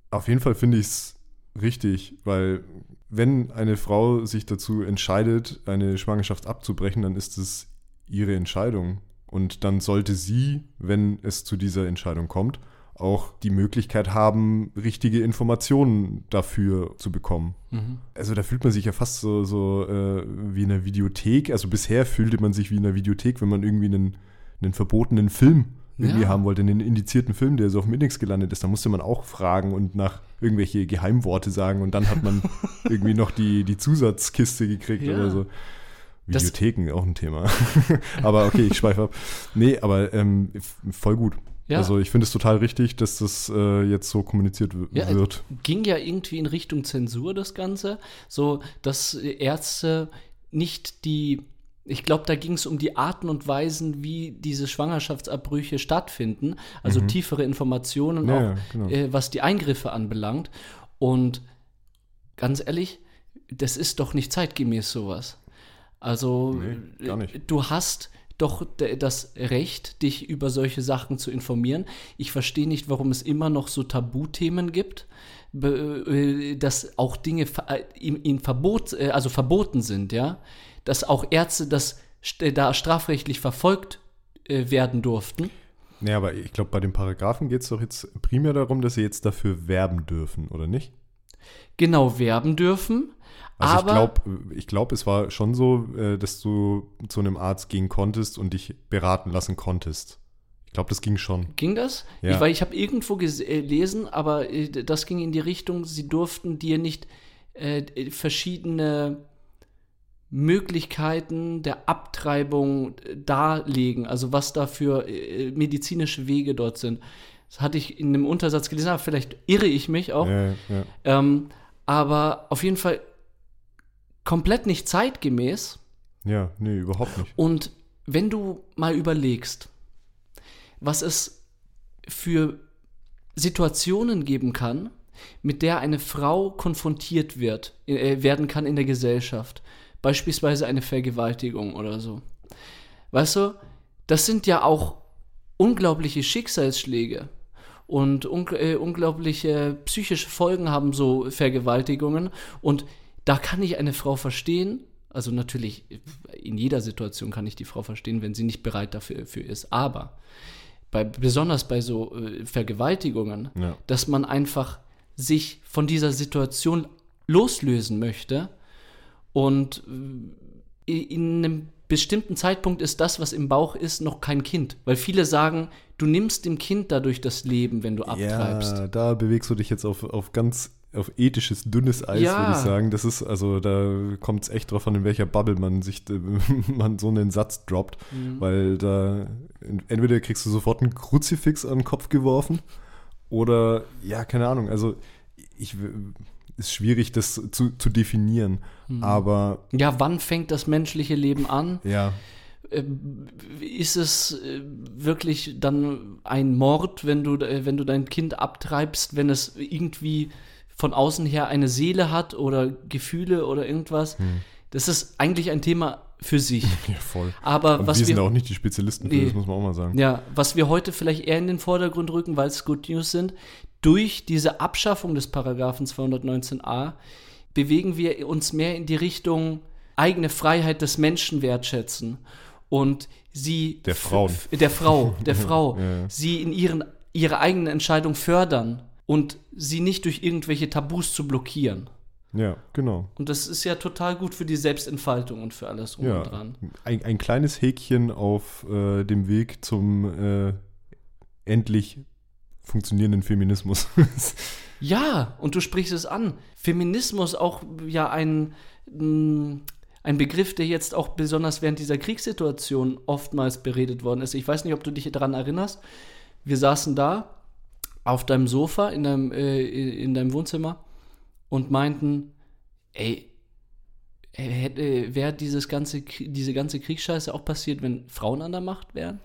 auf jeden Fall finde ich es richtig, weil wenn eine Frau sich dazu entscheidet, eine Schwangerschaft abzubrechen, dann ist es ihre Entscheidung. Und dann sollte sie, wenn es zu dieser Entscheidung kommt, auch die Möglichkeit haben, richtige Informationen dafür zu bekommen. Mhm. Also da fühlt man sich ja fast so, so äh, wie in einer Videothek. Also bisher fühlte man sich wie in einer Videothek, wenn man irgendwie einen, einen verbotenen Film irgendwie Ja. haben wollte, einen indizierten Film, der so auf dem Index gelandet ist. Da musste man auch fragen und nach irgendwelche Geheimworte sagen und dann hat man irgendwie noch die, die Zusatzkiste gekriegt Ja. oder so. Das- Videotheken, auch ein Thema. aber okay, ich schweife ab. Nee, aber ähm, voll gut. Ja. Also ich finde es total richtig, dass das äh, jetzt so kommuniziert Ja, wird. ging ja irgendwie in Richtung Zensur das Ganze, so dass Ärzte nicht die, ich glaube, da ging es um die Arten und Weisen, wie diese Schwangerschaftsabbrüche stattfinden, also tiefere Informationen Mhm. Ja, auch, genau. äh, was die Eingriffe anbelangt. Und ganz ehrlich, das ist doch nicht zeitgemäß sowas. Also Nee, äh, du hast doch das Recht, dich über solche Sachen zu informieren. Ich verstehe nicht, warum es immer noch so Tabuthemen gibt, äh, dass auch Dinge äh, in, in Verbot, also verboten sind, ja, dass auch Ärzte das da strafrechtlich verfolgt äh, werden durften. Nee, aber ich glaube, bei den Paragraphen geht es doch jetzt primär darum, dass sie jetzt dafür werben dürfen, oder nicht? Genau werben dürfen. Also aber ich glaube, ich glaub, es war schon so, äh, dass du zu einem Arzt gehen konntest und dich beraten lassen konntest. Ich glaube, das ging schon. Ging das? Ja. Ich, weil ich habe irgendwo ges- äh, gelesen, aber das ging in die Richtung, sie durften dir nicht äh, verschiedene Möglichkeiten der Abtreibung darlegen, also was da für äh, medizinische Wege dort sind. Das hatte ich in einem Untersatz gelesen, aber vielleicht irre ich mich auch. Ja, ja. Ähm, aber auf jeden Fall komplett nicht zeitgemäß. ja, nee, überhaupt nicht. Und wenn du mal überlegst, was es für Situationen geben kann, mit der eine Frau konfrontiert wird, äh, werden kann in der Gesellschaft. Beispielsweise eine Vergewaltigung oder so. Weißt du, das sind ja auch unglaubliche Schicksalsschläge und un äh, unglaubliche psychische Folgen haben so Vergewaltigungen. Und da kann ich eine Frau verstehen. Also natürlich, in jeder Situation kann ich die Frau verstehen, wenn sie nicht bereit dafür, ist. Aber bei, besonders bei so äh, Vergewaltigungen, ja. dass man einfach sich von dieser Situation loslösen möchte und äh, in einem bestimmten Zeitpunkt ist das, was im Bauch ist, noch kein Kind. Weil viele sagen, du nimmst dem Kind dadurch das Leben, wenn du abtreibst. Ja, da bewegst du dich jetzt auf, auf ganz auf ethisches, dünnes Eis, ja. würde ich sagen. Das ist, also da kommt es echt drauf an, in welcher Bubble man sich man so einen Satz droppt. Mhm. Weil da entweder kriegst du sofort einen Kruzifix an den Kopf geworfen oder ja, keine Ahnung. Also ich ist schwierig, das zu, zu definieren. Mhm. Aber. Ja, wann fängt das menschliche Leben an? Ja. Ähm, ist es äh, wirklich dann ein Mord, wenn du, äh, wenn du dein Kind abtreibst, wenn es irgendwie von außen her eine Seele hat oder Gefühle oder irgendwas? Hm. Das ist eigentlich ein Thema für sich. Ja, voll. Aber Und was wir sind auch nicht die Spezialisten für, nee, das muss man auch mal sagen. Ja, was wir heute vielleicht eher in den Vordergrund rücken, weil es Good News sind, durch diese Abschaffung des Paragraphen 219a bewegen wir uns mehr in die Richtung eigene Freiheit des Menschen wertschätzen und sie der Frau der Frau der Frau ja. sie in ihren ihre eigenen Entscheidung fördern und sie nicht durch irgendwelche Tabus zu blockieren. Ja, genau. Und das ist ja total gut für die Selbstentfaltung und für alles rum ja, und dran. Ein, ein kleines Häkchen auf äh, dem Weg zum äh, endlich funktionierenden Feminismus. ja, und du sprichst es an. Feminismus auch ja ein, mm, ein Begriff, der jetzt auch besonders während dieser Kriegssituation oftmals beredet worden ist. Ich weiß nicht, ob du dich daran erinnerst. Wir saßen da auf deinem Sofa in deinem, äh, in deinem Wohnzimmer und meinten, ey, hätte, wäre dieses ganze, diese ganze Kriegsscheiße auch passiert, wenn Frauen an der Macht wären?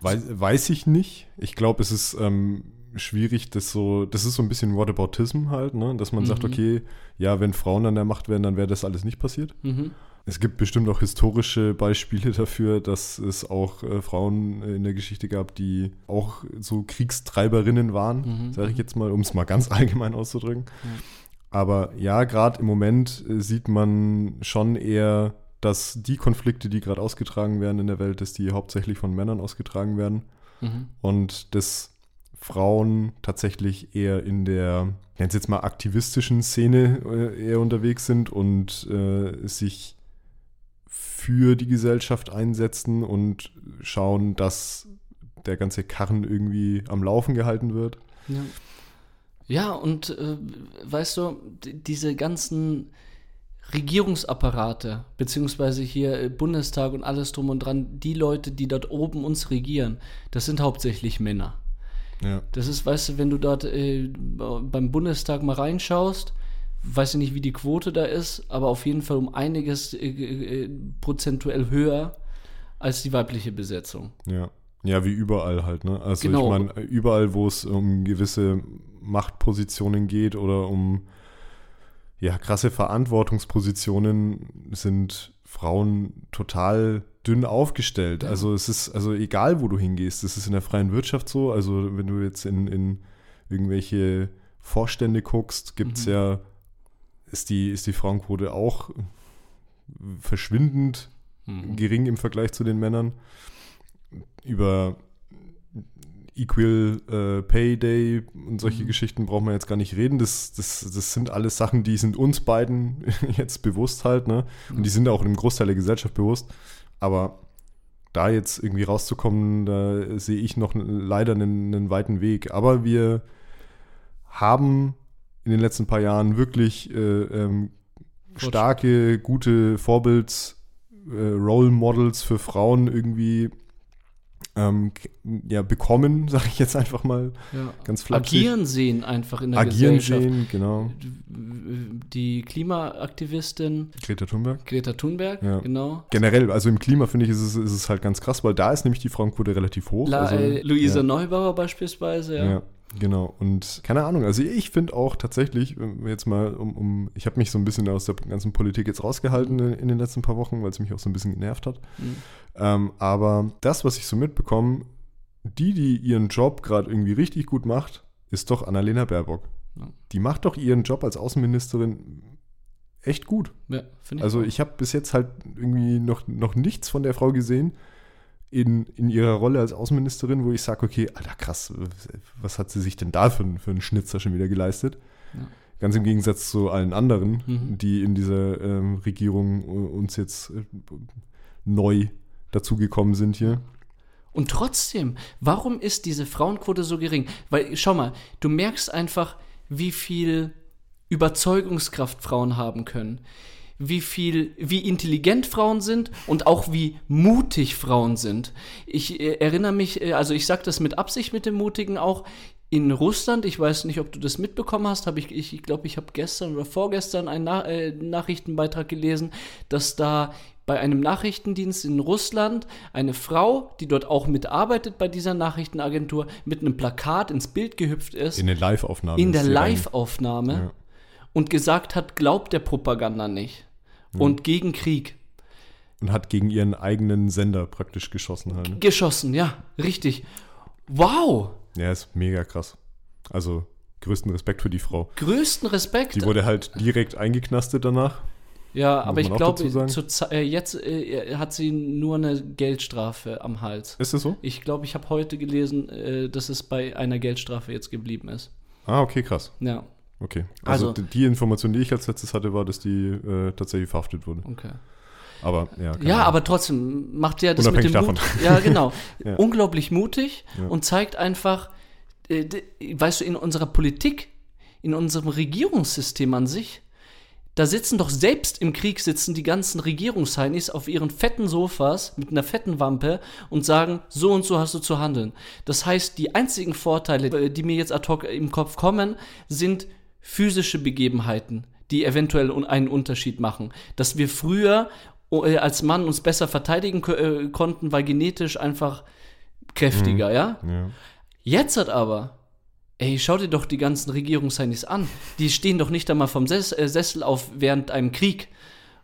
Weiß, weiß ich nicht. Ich glaube, es ist ähm, schwierig, das so, das ist so ein bisschen Whataboutism halt, ne? dass man mhm. sagt, okay, ja, wenn Frauen an der Macht wären, dann wäre das alles nicht passiert. Mhm. Es gibt bestimmt auch historische Beispiele dafür, dass es auch äh, Frauen in der Geschichte gab, die auch so Kriegstreiberinnen waren, mhm. sage ich jetzt mal, um es mal ganz allgemein auszudrücken. Mhm. Aber ja, gerade im Moment äh, sieht man schon eher dass die Konflikte, die gerade ausgetragen werden in der Welt, dass die hauptsächlich von Männern ausgetragen werden mhm. und dass Frauen tatsächlich eher in der, es jetzt mal aktivistischen Szene äh, eher unterwegs sind und äh, sich für die Gesellschaft einsetzen und schauen, dass der ganze Karren irgendwie am Laufen gehalten wird. Ja, ja und äh, weißt du, diese ganzen Regierungsapparate, beziehungsweise hier äh, Bundestag und alles drum und dran, die Leute, die dort oben uns regieren, das sind hauptsächlich Männer. Ja. Das ist, weißt du, wenn du dort äh, beim Bundestag mal reinschaust, weiß ich nicht, wie die Quote da ist, aber auf jeden Fall um einiges äh, äh, prozentuell höher als die weibliche Besetzung. Ja. Ja, wie überall halt, ne? Also genau. ich meine, überall, wo es um gewisse Machtpositionen geht oder um ja, krasse Verantwortungspositionen sind Frauen total dünn aufgestellt. Ja. Also es ist, also egal wo du hingehst, das ist in der freien Wirtschaft so. Also wenn du jetzt in, in irgendwelche Vorstände guckst, gibt es mhm. ja, ist die, ist die Frauenquote auch verschwindend mhm. gering im Vergleich zu den Männern. Über Equal äh, Pay Day und solche mhm. Geschichten brauchen wir jetzt gar nicht reden. Das, das, das sind alles Sachen, die sind uns beiden jetzt bewusst halt, ne? Und die sind auch einem Großteil der Gesellschaft bewusst. Aber da jetzt irgendwie rauszukommen, da sehe ich noch leider einen, einen, weiten Weg. Aber wir haben in den letzten paar Jahren wirklich äh, ähm, starke, gute Vorbilds, äh, Role Models für Frauen irgendwie ähm, ja, bekommen, sage ich jetzt einfach mal ja. ganz flapsig. Agieren sehen einfach in der Agieren Gesellschaft. sehen, genau. Die Klimaaktivistin Greta Thunberg. Greta Thunberg, ja. genau. Generell, also im Klima finde ich, ist es, ist es halt ganz krass, weil da ist nämlich die Frauenquote relativ hoch. La, also, äh, Luisa ja. Neubauer beispielsweise, ja. Genau, und keine Ahnung, also ich finde auch tatsächlich, jetzt mal um, um ich habe mich so ein bisschen aus der ganzen Politik jetzt rausgehalten in, in den letzten paar Wochen, weil es mich auch so ein bisschen genervt hat. Mhm. Ähm, aber das, was ich so mitbekomme, die, die ihren Job gerade irgendwie richtig gut macht, ist doch Annalena Baerbock. Ja. Die macht doch ihren Job als Außenministerin echt gut. Ja, ich. Also ich habe bis jetzt halt irgendwie noch, noch nichts von der Frau gesehen in, in ihrer Rolle als Außenministerin, wo ich sage, okay, Alter, krass, was hat sie sich denn da für, für einen Schnitzer schon wieder geleistet? Ja. Ganz im Gegensatz zu allen anderen, Mhm. die in dieser ähm, Regierung äh, uns jetzt äh, neu dazugekommen sind hier. Und trotzdem, warum ist diese Frauenquote so gering? Weil, schau mal, du merkst einfach, wie viel Überzeugungskraft Frauen haben können. Wie viel, wie intelligent Frauen sind und auch wie mutig Frauen sind. Ich äh, erinnere mich, äh, also ich sage das mit Absicht mit dem Mutigen auch. In Russland, ich weiß nicht, ob du das mitbekommen hast, habe ich, ich glaube, ich habe gestern oder vorgestern einen Na äh, Nachrichtenbeitrag gelesen, dass da bei einem Nachrichtendienst in Russland eine Frau, die dort auch mitarbeitet bei dieser Nachrichtenagentur, mit einem Plakat ins Bild gehüpft ist, In in, der Live-Aufnahme. der sie rein. Live-Aufnahme Ja. und gesagt hat, glaubt der Propaganda nicht. Und gegen Krieg. Und hat gegen ihren eigenen Sender praktisch geschossen halt. Geschossen, ja, richtig. Wow! Ja, ist mega krass. Also größten Respekt für die Frau. Größten Respekt. Die wurde halt direkt eingeknastet danach. ja, aber ich glaube, äh, jetzt äh, hat sie nur eine Geldstrafe am Hals. Ist das so? Ich glaube, ich habe heute gelesen, äh, dass es bei einer Geldstrafe jetzt geblieben ist. Ah, okay, krass. Ja, Okay. Also, Also- die- Information, die ich als letztes hatte, war, dass die äh, tatsächlich verhaftet wurde. okay. Aber ja. Ja, Ahnung. aber trotzdem macht ja das mit dem Mut. Ja, genau. Ja. Unglaublich mutig Ja. und zeigt einfach, äh, weißt du, in unserer Politik, in unserem Regierungssystem an sich, da sitzen doch selbst im Krieg sitzen die ganzen Regierungsheinis auf ihren fetten Sofas mit einer fetten Wampe und sagen, so und so hast du zu handeln. Das heißt, die einzigen Vorteile, äh, die mir jetzt ad hoc im Kopf kommen, sind physische Begebenheiten, die eventuell einen Unterschied machen. Dass wir früher äh, als Mann uns besser verteidigen äh, konnten, war genetisch einfach kräftiger, ja? Ja. Jetzt hat aber, ey, schau dir doch die ganzen Regierungsheinis an. Die stehen doch nicht einmal vom Ses äh, Sessel auf während einem Krieg.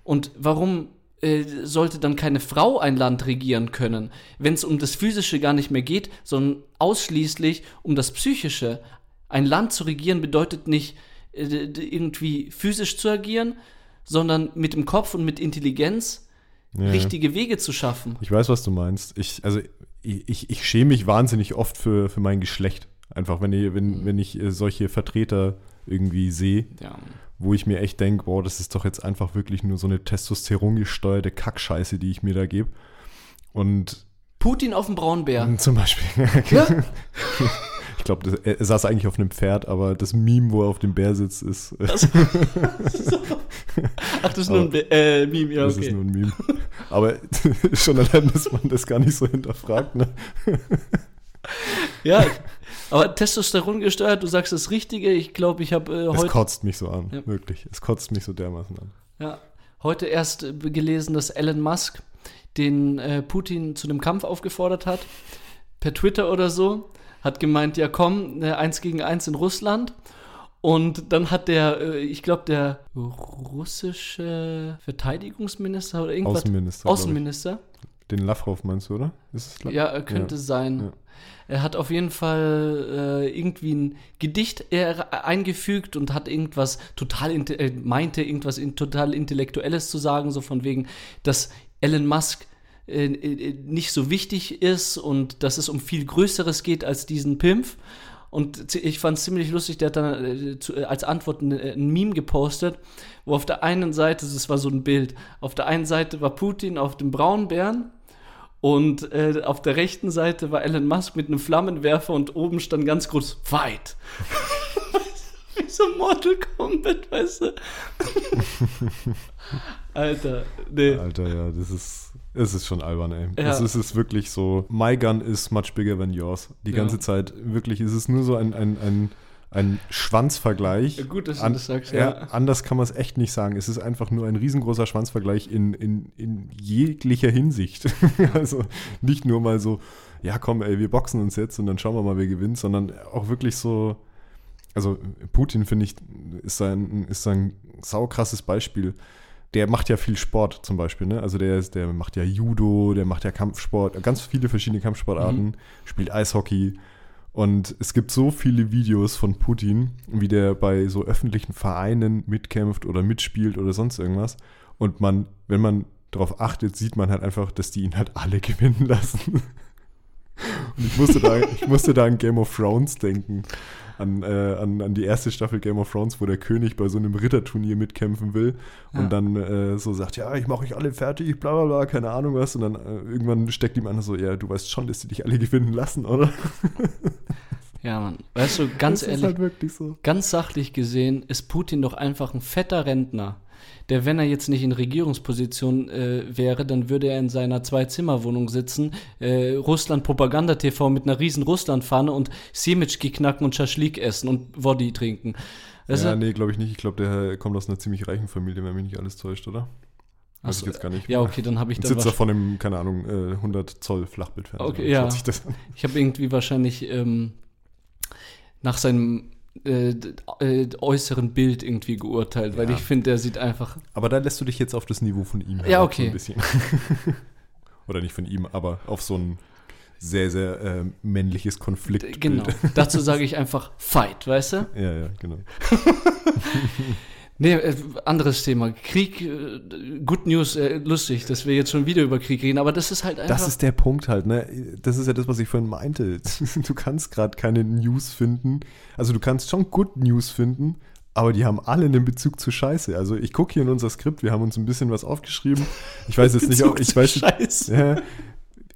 Und warum äh, sollte dann keine Frau ein Land regieren können, wenn es um das Physische gar nicht mehr geht, sondern ausschließlich um das Psychische? Ein Land zu regieren bedeutet nicht äh, irgendwie physisch zu agieren, sondern mit dem Kopf und mit Intelligenz Ja. richtige Wege zu schaffen. Ich weiß, was du meinst. Ich, also, ich, ich, schäme mich wahnsinnig oft für, für mein Geschlecht. Einfach, wenn ich, wenn, wenn ich äh, solche Vertreter irgendwie sehe, Ja. wo ich mir echt denke, boah, das ist doch jetzt einfach wirklich nur so eine testosterongesteuerte Kackscheiße, die ich mir da gebe. Und Putin auf dem Braunbär. zum Beispiel, Ja. ich glaube, er saß eigentlich auf einem Pferd, aber das Meme, wo er auf dem Bär sitzt, ist, äh, Ach, das ist nur ein Be äh, Meme, ja, das okay. ist nur ein Meme. Aber schon allein, dass man das gar nicht so hinterfragt, ne? Ja, aber Testosteron gesteuert, du sagst das Richtige. Ich glaube, ich habe äh, Es heute, kotzt mich so an, Ja. wirklich. Es kotzt mich so dermaßen an. ja, heute erst äh, gelesen, dass Elon Musk den äh, Putin zu einem Kampf aufgefordert hat. Per Twitter oder so. Hat gemeint, ja komm, äh, eins gegen eins in Russland. Und dann hat der, äh, ich glaube, der russische Verteidigungsminister oder irgendwas. Außenminister. Außenminister. Den Lavrov meinst du, oder? Ist es Lavrov? Ja, er könnte Ja. sein. Ja. Er hat auf jeden Fall äh, irgendwie ein Gedicht äh, eingefügt und hat irgendwas total, inte- äh, meinte irgendwas in, total Intellektuelles zu sagen, so von wegen, dass Elon Musk nicht so wichtig ist und dass es um viel Größeres geht als diesen Pimpf. Und ich fand es ziemlich lustig, der hat dann äh, äh, als Antwort ein, äh, ein Meme gepostet, wo auf der einen Seite, das war so ein Bild, auf der einen Seite war Putin auf dem Braunbären und äh, auf der rechten Seite war Elon Musk mit einem Flammenwerfer und oben stand ganz groß Fight. Wie so Mortal Kombat, weißt du? Alter, nee. Alter, ja, das ist, es ist schon albern, ey. Ja. Es ist, es wirklich so, my gun is much bigger than yours. Die Ja. ganze Zeit, wirklich, es ist nur so ein, ein, ein, ein Schwanzvergleich. Ja, gut, dass du An- das sagst, ja. ja. Anders kann man es echt nicht sagen. Es ist einfach nur ein riesengroßer Schwanzvergleich in, in, in jeglicher Hinsicht. also nicht nur mal so, ja komm, ey, wir boxen uns jetzt und dann schauen wir mal, wer gewinnt, sondern auch wirklich so, also Putin, finde ich, ist ein, ist ein saukrasses Beispiel. Der macht ja viel Sport zum Beispiel, ne? Also der, ist, der macht ja Judo, der macht ja Kampfsport, ganz viele verschiedene Kampfsportarten, Mhm. spielt Eishockey. Und es gibt so viele Videos von Putin, wie der bei so öffentlichen Vereinen mitkämpft oder mitspielt oder sonst irgendwas. Und man, wenn man darauf achtet, sieht man halt einfach, dass die ihn halt alle gewinnen lassen. Und ich musste da, ich musste da an Game of Thrones denken. An, äh, an, an die erste Staffel Game of Thrones, wo der König bei so einem Ritterturnier mitkämpfen will und Ja. dann äh, so sagt, ja, ich mache euch alle fertig, bla bla bla, keine Ahnung was. Und dann äh, irgendwann steckt ihm einer so, ja, du weißt schon, dass die dich alle gewinnen lassen, oder? Ja, Mann. Weißt du, ganz das ehrlich, halt so. ganz sachlich gesehen ist Putin doch einfach ein fetter Rentner. Der, wenn er jetzt nicht in Regierungsposition äh, wäre, dann würde er in seiner Zwei-Zimmer-Wohnung sitzen, äh, Russland-Propaganda-TV mit einer riesen Russland-Fahne und Semitschki knacken und Schaschlik essen und Woddy trinken. Also, ja, nee, glaube ich nicht. Ich glaube, der kommt aus einer ziemlich reichen Familie, wenn mich nicht alles täuscht, oder? Weiß so, ich jetzt gar nicht. ja, okay, dann habe ich da sitzt von einem, keine Ahnung, äh, 100 Zoll Flachbildfernseher. Okay, ja. Ich habe irgendwie wahrscheinlich ähm, nach seinem äh, äh, äußeren Bild irgendwie geurteilt, weil Ja. ich finde, der sieht einfach. Aber da lässt du dich jetzt auf das Niveau von ihm Ja, okay. So ein bisschen. Oder nicht von ihm, aber auf so ein sehr, sehr äh, männliches Konfliktbild. Genau. Dazu sage ich einfach Fight, weißt du? Ja, ja, genau. Nee, äh, anderes Thema. Krieg, äh, Good News, äh, lustig, dass wir jetzt schon wieder über Krieg reden, aber das ist halt einfach. Das ist der Punkt halt, ne? Das ist ja das, was ich vorhin meinte. Du kannst gerade keine News finden. Also du kannst schon Good News finden, aber die haben alle einen Bezug zu Scheiße. Also ich gucke hier in unser Skript, wir haben uns ein bisschen was aufgeschrieben. Ich weiß jetzt nicht, ob ich weiß, Scheiße. ja,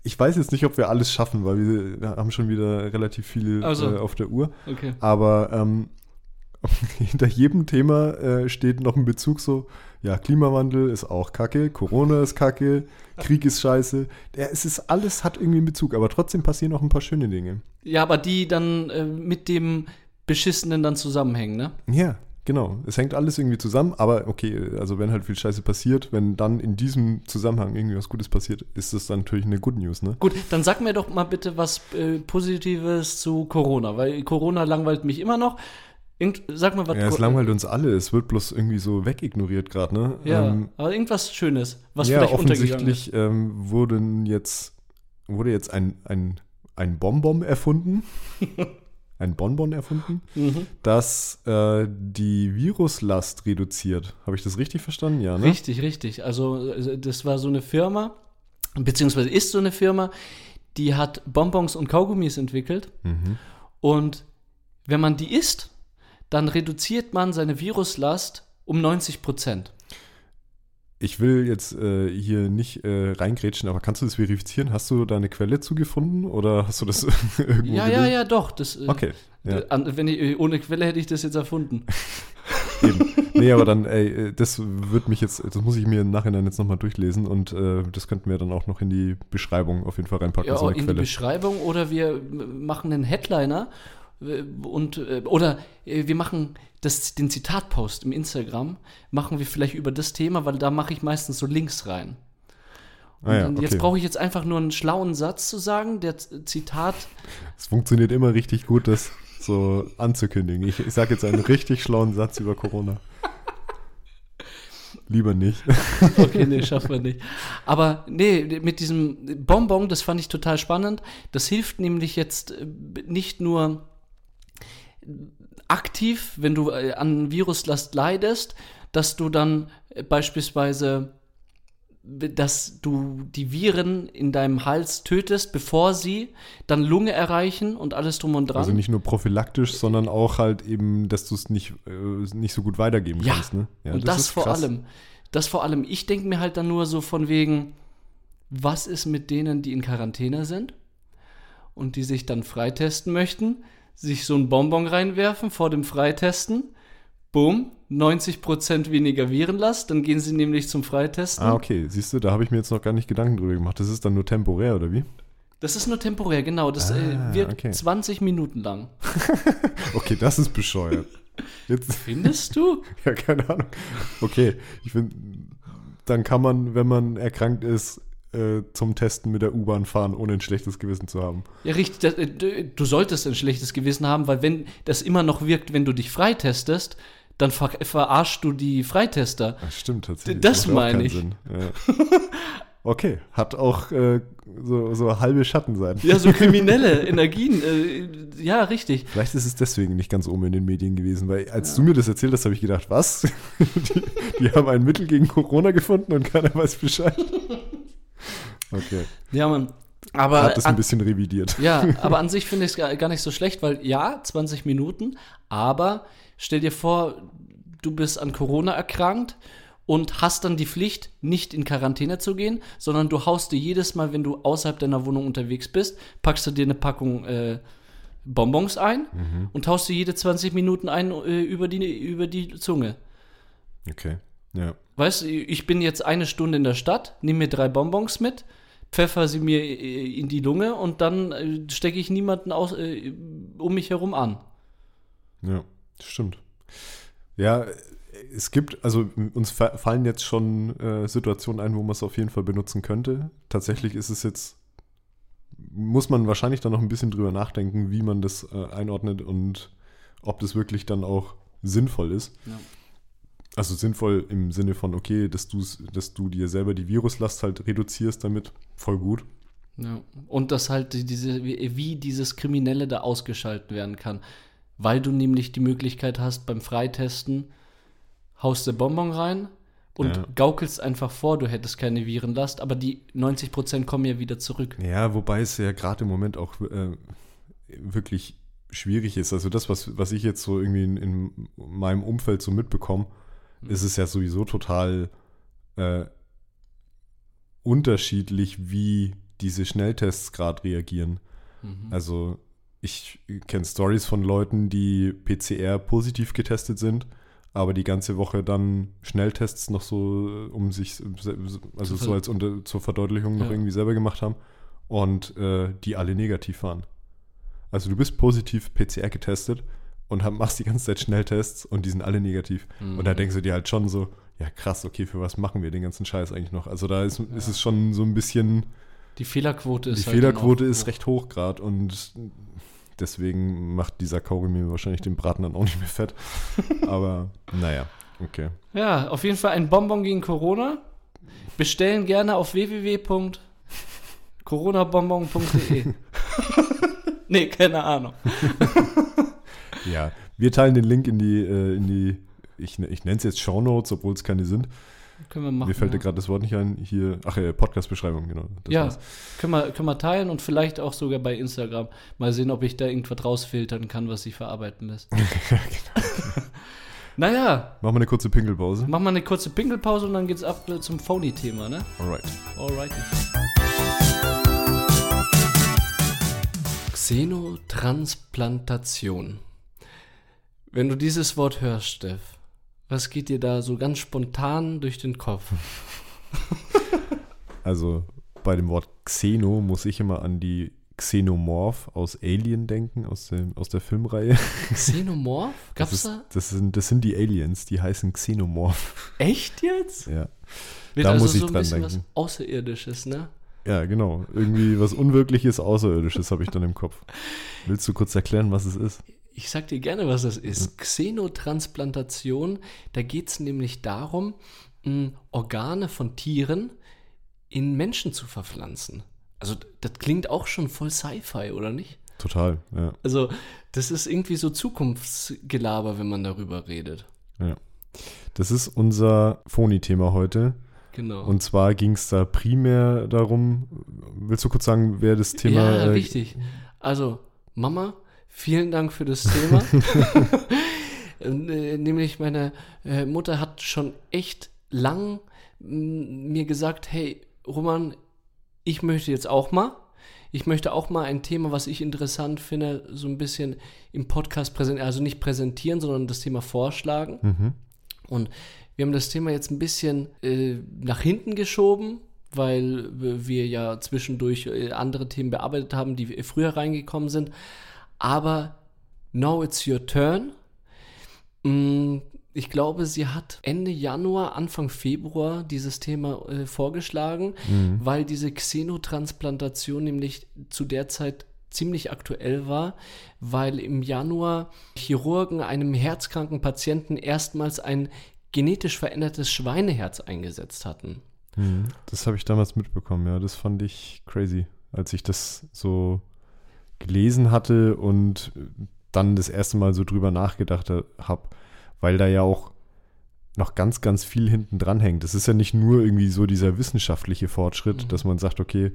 ich weiß jetzt nicht, ob wir alles schaffen, weil wir haben schon wieder relativ viel Also. äh, auf der Uhr. Okay. Aber ähm, hinter jedem Thema äh, steht noch ein Bezug so, ja, Klimawandel ist auch kacke, Corona ist kacke, Krieg ist scheiße. Ja, es ist alles, hat irgendwie einen Bezug, aber trotzdem passieren auch ein paar schöne Dinge. Ja, aber die dann äh, mit dem Beschissenen dann zusammenhängen, ne? Ja, genau. Es hängt alles irgendwie zusammen, aber okay, also wenn halt viel Scheiße passiert, wenn dann in diesem Zusammenhang irgendwie was Gutes passiert, ist das dann natürlich eine Good News, ne? Gut, dann sag mir doch mal bitte was äh, Positives zu Corona, weil Corona langweilt mich immer noch. Irgend, sag mal was. Ja, es langweilt uns alle. Es wird bloß irgendwie so wegignoriert gerade, ne? Ja, Ähm, aber irgendwas Schönes, was ja, vielleicht untergegangen ist. offensichtlich ähm, wurden jetzt, wurde jetzt ein, ein, ein Bonbon erfunden. ein Bonbon erfunden, Mhm. das äh, die Viruslast reduziert. Habe ich das richtig verstanden? Ja, ne? Richtig, richtig. Also äh, das war so eine Firma, beziehungsweise ist so eine Firma, die hat Bonbons und Kaugummis entwickelt. Mhm. Und wenn man die isst, dann reduziert man seine Viruslast um 90 Prozent. Ich will jetzt äh, hier nicht äh, reingrätschen, aber kannst du das verifizieren? Hast du da eine Quelle zugefunden oder hast du das irgendwo Ja, ja, ja, doch. Das, äh, Okay, ja. wenn ich, ohne Quelle hätte ich das jetzt erfunden. Eben. Nee, aber dann, ey, äh, das wird mich jetzt, das muss ich mir im Nachhinein jetzt nochmal durchlesen und äh, das könnten wir dann auch noch in die Beschreibung auf jeden Fall reinpacken, Ja, so eine in die Quelle. Beschreibung oder wir machen einen Headliner und äh, oder äh, wir machen das, den Zitatpost im Instagram, machen wir vielleicht über das Thema, weil da mache ich meistens so Links rein. Und Ah ja, dann, Jetzt okay. brauche ich jetzt einfach nur einen schlauen Satz zu sagen, der Zitat. Es funktioniert immer richtig gut, das so anzukündigen. Ich, ich sage jetzt einen richtig schlauen Satz über Corona. Lieber nicht. Okay, nee, schaffen wir nicht. Aber nee, mit diesem Bonbon, das fand ich total spannend. Das hilft nämlich jetzt äh, nicht nur aktiv, wenn du äh, an Viruslast leidest, dass du dann äh, beispielsweise, dass du die Viren in deinem Hals tötest, bevor sie dann Lunge erreichen und alles drum und dran. Also nicht nur prophylaktisch, sondern auch halt eben, dass du es nicht, äh, nicht so gut weitergeben Ja, kannst. Ne? Ja, und das, ist vor krass. allem. Das vor allem. Ich denke mir halt dann nur so von wegen, was ist mit denen, die in Quarantäne sind und die sich dann freitesten möchten, sich so ein Bonbon reinwerfen vor dem Freitesten, bumm, 90% weniger Virenlast, dann gehen sie nämlich zum Freitesten. Ah, okay. Siehst du, da habe ich mir jetzt noch gar nicht Gedanken drüber gemacht. Das ist dann nur temporär, oder wie? Das ist nur temporär, genau. Das Ah, äh, wird okay. 20 Minuten lang. Okay, das ist bescheuert. Jetzt, Findest du? ja, keine Ahnung. Okay, ich finde, dann kann man, wenn man erkrankt ist, äh, zum Testen mit der U-Bahn fahren, ohne ein schlechtes Gewissen zu haben. Ja, richtig. das, äh, du- solltest ein schlechtes Gewissen haben, weil wenn das immer noch wirkt, wenn du dich freitestest, dann ver verarschst du die Freitester. Das stimmt tatsächlich. Das auch meine ich. Ja. Okay, hat auch äh, so, so halbe Schattenseiten. Ja, so kriminelle Energien. Äh, ja, richtig. Vielleicht ist es deswegen nicht ganz oben in den Medien gewesen, weil als du mir das erzählt hast, habe ich gedacht, was? die, die haben ein Mittel gegen Corona gefunden und keiner weiß Bescheid. Okay, Ja, Mann. Aber hat das ein bisschen revidiert. ja, aber an sich finde ich es gar, nicht so schlecht, weil ja, 20 Minuten, aber stell dir vor, du bist an Corona erkrankt und hast dann die Pflicht, nicht in Quarantäne zu gehen, sondern du haust dir jedes Mal, wenn du außerhalb deiner Wohnung unterwegs bist, packst du dir eine Packung äh, Bonbons ein und haust dir jede 20 Minuten ein äh, über, die, über die Zunge. Okay, ja. Weißt du, ich bin jetzt eine Stunde in der Stadt, nehme mir drei Bonbons mit, pfeffer sie mir äh, in die Lunge und dann äh, stecke ich niemanden aus, äh, um mich herum an. Ja, stimmt. Ja, es gibt, also uns fa- fallen jetzt schon äh, Situationen ein, wo man es auf jeden Fall benutzen könnte. Tatsächlich ist es jetzt, muss man wahrscheinlich dann noch ein bisschen drüber nachdenken, wie man das äh, einordnet und ob das wirklich dann auch sinnvoll ist. Ja. Also sinnvoll im Sinne von, okay, dass, du's, dass du dir selber die Viruslast halt reduzierst damit, voll gut. Ja. Und dass halt die- diese, wie, wie dieses Kriminelle da ausgeschaltet werden kann. Weil du nämlich die Möglichkeit hast, beim Freitesten haust du Bonbon rein und Ja. gaukelst einfach vor, du hättest keine Virenlast, aber die 90% kommen ja wieder zurück. Ja, wobei es ja gerade im Moment auch äh, wirklich schwierig ist. Also das, was, was ich jetzt so irgendwie in, in meinem Umfeld so mitbekomme, ist es ja sowieso total äh, unterschiedlich, wie diese Schnelltests gerade reagieren. Mhm. Also ich kenne Stories von Leuten, die PCR positiv getestet sind, aber die ganze Woche dann Schnelltests noch so, äh, um sich, also so als unter, zur Verdeutlichung noch Ja. irgendwie selber gemacht haben und äh, die alle negativ waren. Also du bist positiv PCR getestet und hab, machst die ganze Zeit Schnelltests und die sind alle negativ. Mhm. Und da denkst du dir halt schon so, ja krass, okay, für was machen wir den ganzen Scheiß eigentlich noch? Also da ist, ist es schon so ein bisschen, Die Fehlerquote ist die halt Fehlerquote ist recht hoch gerade und deswegen macht dieser Kaugummi wahrscheinlich den Braten dann auch nicht mehr fett. Aber naja, okay. Ja, auf jeden Fall ein Bonbon gegen Corona. Bestellen gerne auf www.coronabonbon.de. nee, keine Ahnung. Ja, wir teilen den Link in die, äh, in die ich, ich nenne es jetzt Shownotes, obwohl es keine sind. Können wir machen. Mir fällt ja. dir gerade das Wort nicht ein. Hier, ach ja, Podcast-Beschreibung, genau. ja, war's. können wir, können wir teilen und vielleicht auch sogar bei Instagram. Mal sehen, ob ich da irgendwas rausfiltern kann, was sich verarbeiten lässt. naja, Machen wir eine kurze Pinkelpause. machen wir eine kurze Pinkelpause und dann geht's ab äh, zum Phony-Thema, ne? Alright. Alright. Xenotransplantation. Wenn du dieses Wort hörst, Steff, was geht dir da so ganz spontan durch den Kopf? Also bei dem Wort Xeno muss ich immer an die Xenomorph aus Alien denken, aus, dem, aus der Filmreihe. Xenomorph? Das, Gab's ist, da? das, sind, das sind die Aliens, die heißen Xenomorph. Echt jetzt? Ja, Wird Da also muss ich so ein dran bisschen denken. was Außerirdisches, ne? ja genau. Irgendwie was Unwirkliches, Außerirdisches habe ich dann im Kopf. Willst du kurz erklären, was es ist? Ich sag dir gerne, was das ist. Xenotransplantation, da geht es nämlich darum, mh, Organe von Tieren in Menschen zu verpflanzen. Also das klingt auch schon voll Sci-Fi, oder nicht? Total, ja. Also das ist irgendwie so Zukunftsgelaber, wenn man darüber redet. ja. Das ist unser Phony-Thema heute. Genau. Und zwar ging es da primär darum, willst du kurz sagen, wer das Thema. ja, äh, richtig. Also, Mama, vielen Dank für das Thema. Äh, Nämlich meine äh, Mutter hat schon echt lang m, mir gesagt, hey, Roman, ich möchte jetzt auch mal. Ich möchte auch mal ein Thema, was ich interessant finde, so ein bisschen im Podcast präsentieren, also nicht präsentieren, sondern das Thema vorschlagen. Mhm. Und wir haben das Thema jetzt ein bisschen äh, nach hinten geschoben, weil wir ja zwischendurch äh, andere Themen bearbeitet haben, die früher reingekommen sind. Aber now it's your turn. Mm, ich glaube, sie hat Ende Januar, Anfang Februar dieses Thema äh, vorgeschlagen, Mhm. weil diese Xenotransplantation nämlich zu der Zeit ziemlich aktuell war, weil im Januar Chirurgen einem herzkranken Patienten erstmals ein genetisch verändertes Schweineherz eingesetzt hatten. Mhm. Das habe ich damals mitbekommen, ja. Das fand ich crazy, als ich das so gelesen hatte und dann das erste Mal so drüber nachgedacht habe, weil da ja auch noch ganz, ganz viel hinten dran hängt. Das ist ja nicht nur irgendwie so dieser wissenschaftliche Fortschritt, Mhm. dass man sagt, okay,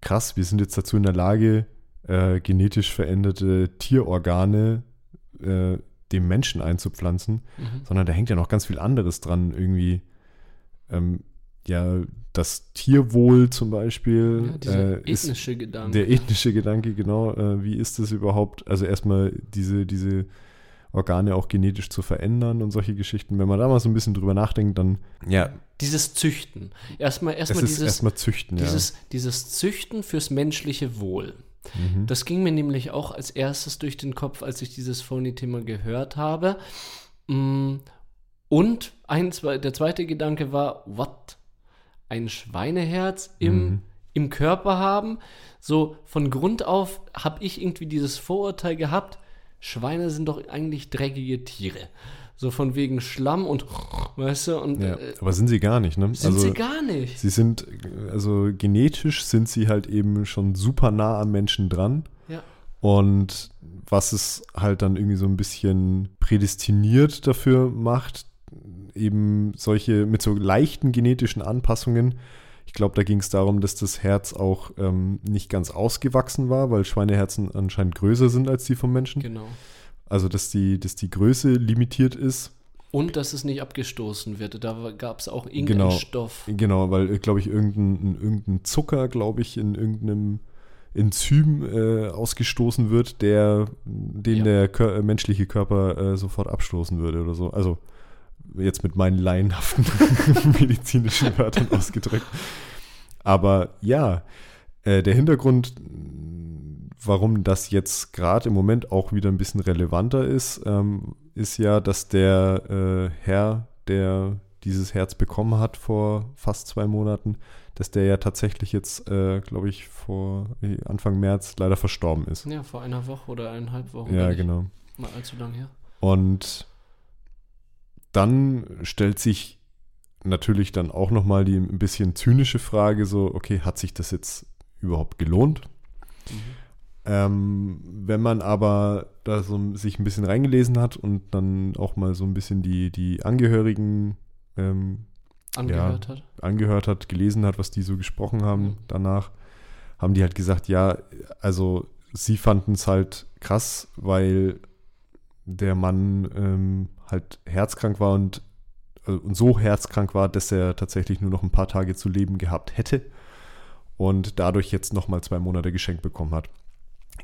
krass, wir sind jetzt dazu in der Lage, äh, genetisch veränderte Tierorgane äh, dem Menschen einzupflanzen Mhm. sondern da hängt ja noch ganz viel anderes dran. Irgendwie, ähm, ja, das Tierwohl zum Beispiel Ja, dieser äh, ist ethnische Gedanke. der ethnische Gedanke, genau. Äh, wie ist es überhaupt? Also erstmal diese, diese Organe auch genetisch zu verändern und solche Geschichten. Wenn man da mal so ein bisschen drüber nachdenkt, dann, ja, dieses Züchten. Erstmal, erstmal ist dieses, erstmal züchten, dieses, dieses Züchten fürs menschliche Wohl. ja. Mhm. Das ging mir nämlich auch als erstes durch den Kopf, als ich dieses Phony-Thema gehört habe. Mm, Und ein, zwei, der zweite Gedanke war, what? Ein Schweineherz im, Mhm. im Körper haben? So von Grund auf habe ich irgendwie dieses Vorurteil gehabt, Schweine sind doch eigentlich dreckige Tiere. So von wegen Schlamm und, weißt du, und ja. äh, Aber sind sie gar nicht, ne? sind sie gar nicht. Sie sind, also genetisch sind sie halt eben schon super nah am Menschen dran. Ja. Und was es halt dann irgendwie so ein bisschen prädestiniert dafür macht, eben solche mit so leichten genetischen Anpassungen. Ich glaube, da ging es darum, dass das Herz auch ähm, nicht ganz ausgewachsen war, weil Schweineherzen anscheinend größer sind als die vom Menschen. Genau. Also, dass die, dass die Größe limitiert ist. Und dass es nicht abgestoßen wird. Da gab es auch irgendeinen Genau. Stoff. Genau, weil, glaube ich, irgendein, irgendein Zucker, glaube ich, in irgendeinem Enzym äh, ausgestoßen wird, der den Ja. der Kör äh, menschliche Körper äh, sofort abstoßen würde oder so. Also jetzt mit meinen laienhaften medizinischen Wörtern ausgedrückt. Aber ja, äh, der Hintergrund, warum das jetzt gerade im Moment auch wieder ein bisschen relevanter ist, ähm, ist ja, dass der äh, Herr, der dieses Herz bekommen hat vor fast zwei Monaten, dass der ja tatsächlich jetzt, äh, glaube ich, vor äh, Anfang März leider verstorben ist. Ja, vor einer Woche oder eineinhalb Wochen. Ja, genau. Mal allzu lang her. Und dann stellt sich natürlich dann auch nochmal die ein bisschen zynische Frage, so, okay, hat sich das jetzt überhaupt gelohnt? Mhm. Ähm, wenn man aber da so sich ein bisschen reingelesen hat und dann auch mal so ein bisschen die, die Angehörigen ähm, Angehört hat. angehört hat, gelesen hat, was die so gesprochen haben Mhm. danach, haben die halt gesagt, ja, also sie fanden es halt krass, weil der Mann ähm, halt herzkrank war und, äh, und so herzkrank war, dass er tatsächlich nur noch ein paar Tage zu leben gehabt hätte und dadurch jetzt nochmal zwei Monate geschenkt bekommen hat,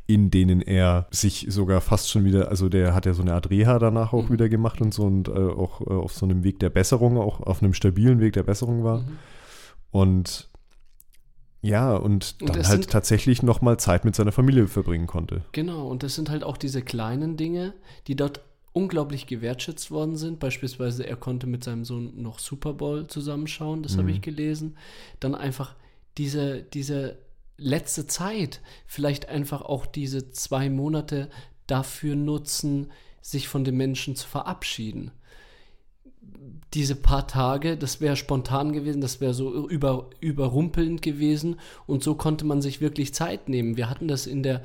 in denen er sich sogar fast schon wieder, also der hat ja so eine Art Reha danach auch Mhm. wieder gemacht und so und äh, auch äh, auf so einem Weg der Besserung, auch auf einem stabilen Weg der Besserung war. Mhm. Und ja, und Und dann es halt sind- tatsächlich nochmal Zeit mit seiner Familie verbringen konnte. Genau, und das sind halt auch diese kleinen Dinge, die dort unglaublich gewertschätzt worden sind. Beispielsweise, er konnte mit seinem Sohn noch Super Bowl zusammenschauen, das habe Mhm. ich gelesen. Dann einfach diese, diese letzte Zeit, vielleicht einfach auch diese zwei Monate dafür nutzen, sich von den Menschen zu verabschieden. Diese paar Tage, das wäre spontan gewesen, das wäre so über, überrumpelnd gewesen und so konnte man sich wirklich Zeit nehmen. Wir hatten das in der,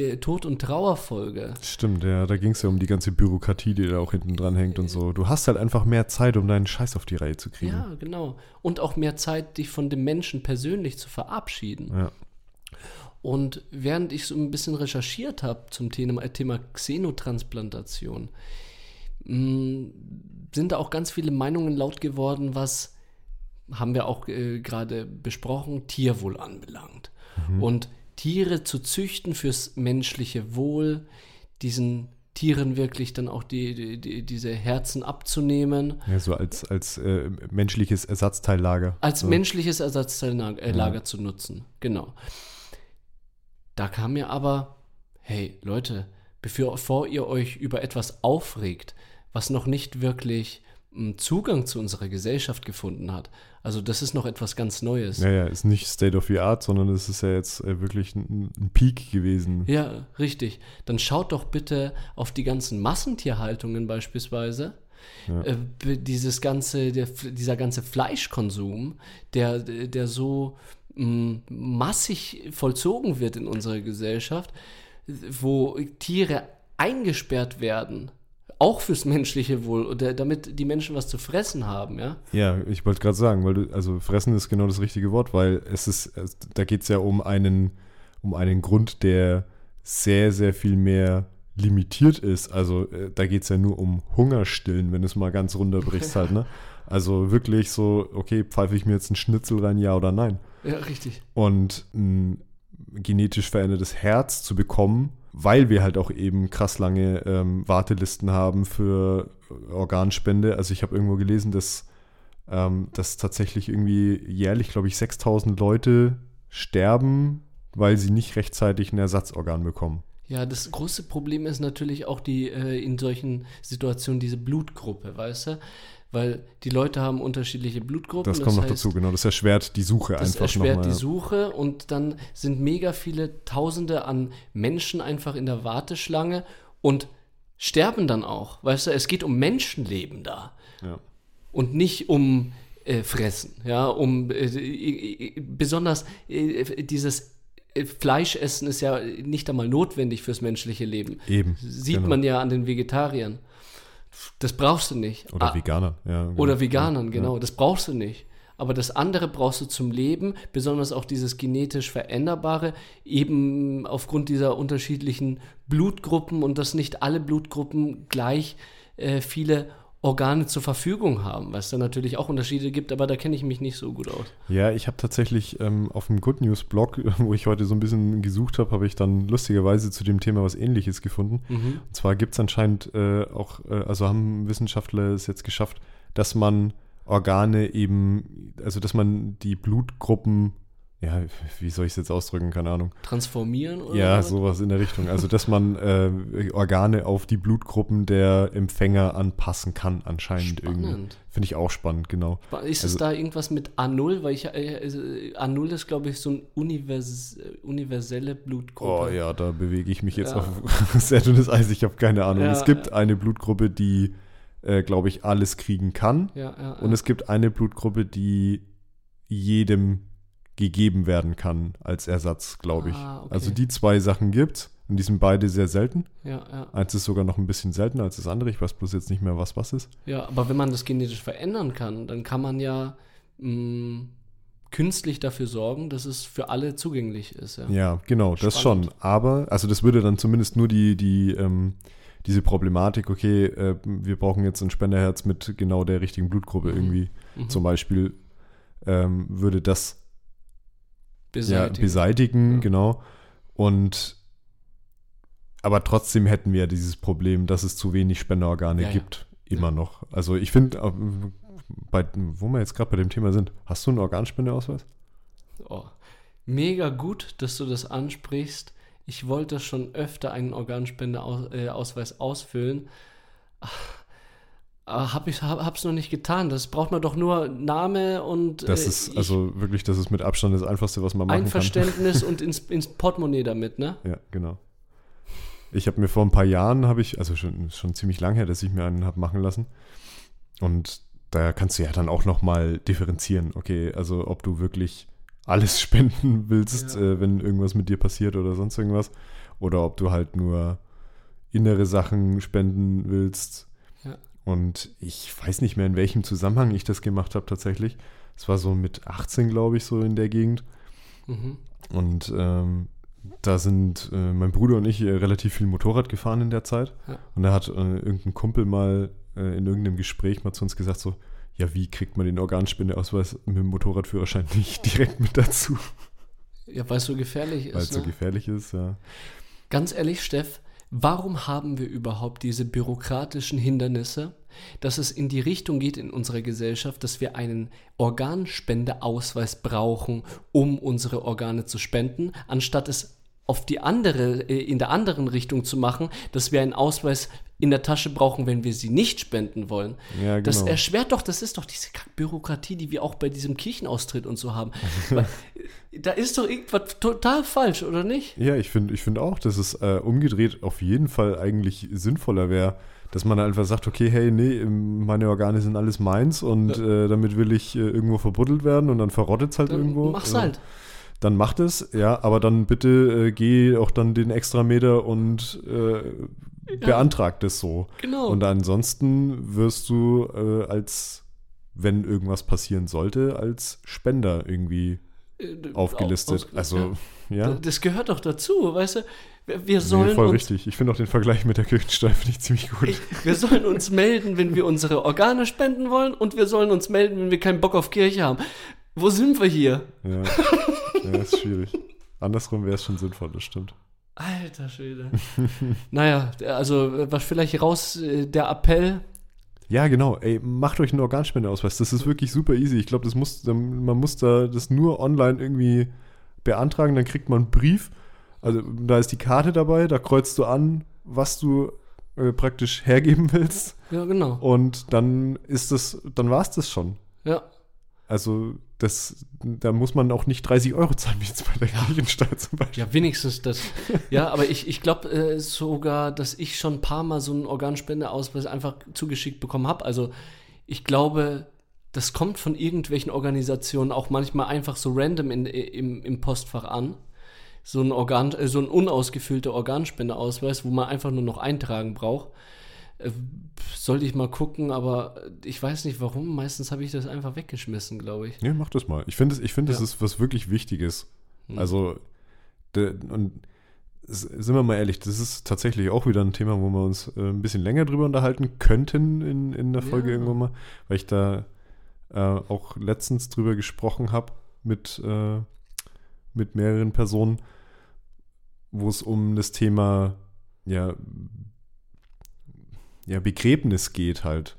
der Tod- und Trauerfolge. Stimmt, ja, da ging es ja um die ganze Bürokratie, die da auch hinten dran hängt und so. Du hast halt einfach mehr Zeit, um deinen Scheiß auf die Reihe zu kriegen. Ja, genau. Und auch mehr Zeit, dich von dem Menschen persönlich zu verabschieden. Ja. Und während ich so ein bisschen recherchiert habe zum Thema, Thema Xenotransplantation, mh, sind da auch ganz viele Meinungen laut geworden, was haben wir auch äh, gerade besprochen, Tierwohl anbelangt. Und Tiere zu züchten fürs menschliche Wohl, diesen Tieren wirklich dann auch die, die, die, diese Herzen abzunehmen, Ja, so als, als äh, menschliches Ersatzteillager. als so. menschliches Ersatzteillager äh, Lager zu nutzen. Genau. Da kam mir aber, hey Leute, bevor, ihr euch über etwas aufregt, was noch nicht wirklich Zugang zu unserer Gesellschaft gefunden hat. Also das ist noch etwas ganz Neues. Ja, ja, ist nicht State of the Art, sondern es ist ja jetzt äh, wirklich ein, ein Peak gewesen. Ja, richtig. Dann schaut doch bitte auf die ganzen Massentierhaltungen beispielsweise. Ja. Äh, dieses ganze, der, dieser ganze Fleischkonsum, der, der so mh, massig vollzogen wird in unserer Gesellschaft, wo Tiere eingesperrt werden, auch fürs menschliche Wohl, oder damit die Menschen was zu fressen haben, ja. Ja, ich wollte gerade sagen, weil du, also fressen ist genau das richtige Wort, weil es ist, da geht es ja um einen, um einen Grund, der sehr, sehr viel mehr limitiert ist. Also äh, da geht es ja nur um Hungerstillen, wenn du es mal ganz runterbrichst halt, ne? Also wirklich so, okay, pfeife ich mir jetzt einen Schnitzel rein, ja oder nein? Ja, richtig. Und ein genetisch verändertes Herz zu bekommen, weil wir halt auch eben krass lange ähm, Wartelisten haben für Organspende. Also ich habe irgendwo gelesen, dass, ähm, dass tatsächlich irgendwie jährlich, glaube ich, 6000 Leute sterben, weil sie nicht rechtzeitig ein Ersatzorgan bekommen. Ja, das große Problem ist natürlich auch die äh, in solchen Situationen diese Blutgruppe, weißt du? Weil die Leute haben unterschiedliche Blutgruppen. Das kommt noch heißt, dazu, genau. Das erschwert die Suche Das einfach erschwert nochmal. die Suche und dann sind mega viele Tausende an Menschen einfach in der Warteschlange und sterben dann auch. Weißt du, es geht um Menschenleben da Ja. und nicht um äh, Fressen. Ja, um äh, äh, besonders äh, dieses äh, Fleischessen ist ja nicht einmal notwendig fürs menschliche Leben. Eben. Sieht genau. man ja an den Vegetariern. Das brauchst du nicht. Oder Ah, Veganer, ja. genau. oder Veganern, Ja, genau. Das brauchst du nicht. Aber das andere brauchst du zum Leben, besonders auch dieses genetisch Veränderbare, eben aufgrund dieser unterschiedlichen Blutgruppen und dass nicht alle Blutgruppen gleich äh, viele Organe zur Verfügung haben, was da natürlich auch Unterschiede gibt, aber da kenne ich mich nicht so gut aus. Ja, ich habe tatsächlich ähm, auf dem Good News Blog, wo ich heute so ein bisschen gesucht habe, habe ich dann lustigerweise zu dem Thema was ähnliches gefunden. Mhm. Und zwar gibt es anscheinend äh, auch, äh, also haben Wissenschaftler es jetzt geschafft, dass man Organe eben, also dass man die Blutgruppen, ja, wie soll ich es jetzt ausdrücken, keine Ahnung. Transformieren oder Ja, was? sowas in der Richtung. Also dass man äh, Organe auf die Blutgruppen der Empfänger anpassen kann, anscheinend irgendwie. Spannend. Finde ich auch spannend, genau. Ist es Also- da irgendwas mit A0? Weil ich, äh, äh, A0 ist, glaube ich, so eine univers universelle Blutgruppe. Oh ja, da bewege ich mich jetzt Ja. auf sehr dünnes Eis. Ich habe keine Ahnung. Ja, es gibt ja. eine Blutgruppe, die, äh, glaube ich, alles kriegen kann. Und es gibt eine Blutgruppe, die jedem gegeben werden kann als Ersatz, glaube ich. Ah, okay. Also die zwei Sachen gibt's und die sind beide sehr selten. ja, ja. Eins ist sogar noch ein bisschen seltener als das andere. Ich weiß bloß jetzt nicht mehr, was was ist. ja, aber wenn man das genetisch verändern kann, dann kann man ja mh, künstlich dafür sorgen, dass es für alle zugänglich ist. Ja. Ja, genau, das Spannend. schon. Aber, also das würde dann zumindest nur die, die, ähm, diese Problematik, okay, äh, wir brauchen jetzt ein Spenderherz mit genau der richtigen Blutgruppe Mhm. irgendwie. Mhm. Zum Beispiel ähm, würde das ja, Beseitigen. beseitigen, Ja. genau. Und aber trotzdem hätten wir dieses Problem, dass es zu wenig Spenderorgane Ja, ja. gibt. Immer Ja. noch. Also ich finde, äh, wo wir jetzt gerade bei dem Thema sind, hast du einen Organspendeausweis? Oh. Mega gut, dass du das ansprichst. Ich wollte schon öfter einen Organspendeausweis ausfüllen. Aber hab ich, hab, hab's noch nicht getan. Das braucht man doch nur Name und Das äh, ist also wirklich, das ist mit Abstand das Einfachste, was man machen Einverständnis und ins, ins Portemonnaie damit, ne? kann. Ja, genau. Ich habe mir vor ein paar Jahren, habe ich, also schon, schon ziemlich lang her, dass ich mir einen habe machen lassen. Und da kannst du ja dann auch nochmal differenzieren. Okay, also ob du wirklich alles spenden willst, Ja. äh, wenn irgendwas mit dir passiert oder sonst irgendwas. Oder ob du halt nur innere Sachen spenden willst. Und ich weiß nicht mehr, in welchem Zusammenhang ich das gemacht habe tatsächlich. Es war so mit 18, glaube ich, so in der Gegend. Mhm. Und ähm, da sind äh, mein Bruder und ich äh, relativ viel Motorrad gefahren in der Zeit. Ja. Und da hat äh, irgendein Kumpel mal äh, in irgendeinem Gespräch mal zu uns gesagt, so, ja, wie kriegt man den Organspendeausweis mit dem Motorradführerschein nicht direkt mit dazu, Ja, weil es so gefährlich weil es ist. so Ne? gefährlich ist. Ja. Ganz ehrlich, Steff, warum haben wir überhaupt diese bürokratischen Hindernisse, dass es in die Richtung geht in unserer Gesellschaft, dass wir einen Organspendeausweis brauchen, um unsere Organe zu spenden, anstatt es auf die andere, äh, in der anderen Richtung zu machen, dass wir einen Ausweis in der Tasche brauchen, wenn wir sie nicht spenden wollen. Ja, genau. Das erschwert doch, das ist doch diese Bürokratie, die wir auch bei diesem Kirchenaustritt und so haben. Da ist doch irgendwas total falsch, oder nicht? Ja, ich finde ich find auch, dass es äh, umgedreht auf jeden Fall eigentlich sinnvoller wäre, dass man einfach sagt, okay, hey, nee, meine Organe sind alles meins und ja. äh, damit will ich äh, irgendwo verbuddelt werden und dann verrottet es halt dann irgendwo. Mach's halt. Dann macht es, ja, aber dann bitte äh, geh auch dann den extra Meter und äh, ja. beantragt es so. Genau. Und ansonsten wirst du äh, als, wenn irgendwas passieren sollte, als Spender irgendwie äh, aufgelistet. also, ja. Das gehört doch dazu, weißt du? Wir sollen nee, voll uns, richtig. Ich finde auch den Vergleich mit der Kirchensteuer finde ich ziemlich gut. Ich, wir sollen uns melden, wenn wir unsere Organe spenden wollen und wir sollen uns melden, wenn wir keinen Bock auf Kirche haben. Wo sind wir hier? Ja, ja ist schwierig. Andersrum wäre es schon sinnvoll, das stimmt. Alter Schwede. naja, also was vielleicht raus, äh, der Appell. Ja, genau. Ey, macht euch einen Organspendeausweis. Das ist wirklich super easy. Ich glaube, das muss, man muss da das nur online irgendwie beantragen. Dann kriegt man einen Brief. Also da ist die Karte dabei. Da kreuzt du an, was du äh, praktisch hergeben willst. Ja, genau. Und dann ist das, dann war es das schon. Ja. Also das, da muss man auch nicht 30 Euro zahlen, wie jetzt bei der ja. Kirchensteuer zum Beispiel. Ja, wenigstens das. ja, aber ich, ich glaube äh, sogar, dass ich schon ein paar Mal so einen Organspendeausweis einfach zugeschickt bekommen habe. Also ich glaube, das kommt von irgendwelchen Organisationen auch manchmal einfach so random in, im, im Postfach an. So ein, Organ, äh, so ein unausgefüllter Organspendeausweis, wo man einfach nur noch eintragen braucht. Äh, sollte ich mal gucken, aber ich weiß nicht warum. Meistens habe ich das einfach weggeschmissen, glaube ich. Nee, mach das mal. Ich finde, ich find, ja. das ist was wirklich Wichtiges. Hm. Also, de, und sind wir mal ehrlich, das ist tatsächlich auch wieder ein Thema, wo wir uns äh, ein bisschen länger drüber unterhalten könnten in, in der Folge ja. irgendwann mal, weil ich da äh, auch letztens drüber gesprochen habe mit, äh, mit mehreren Personen, wo es um das Thema ja, ja, Begräbnis geht halt.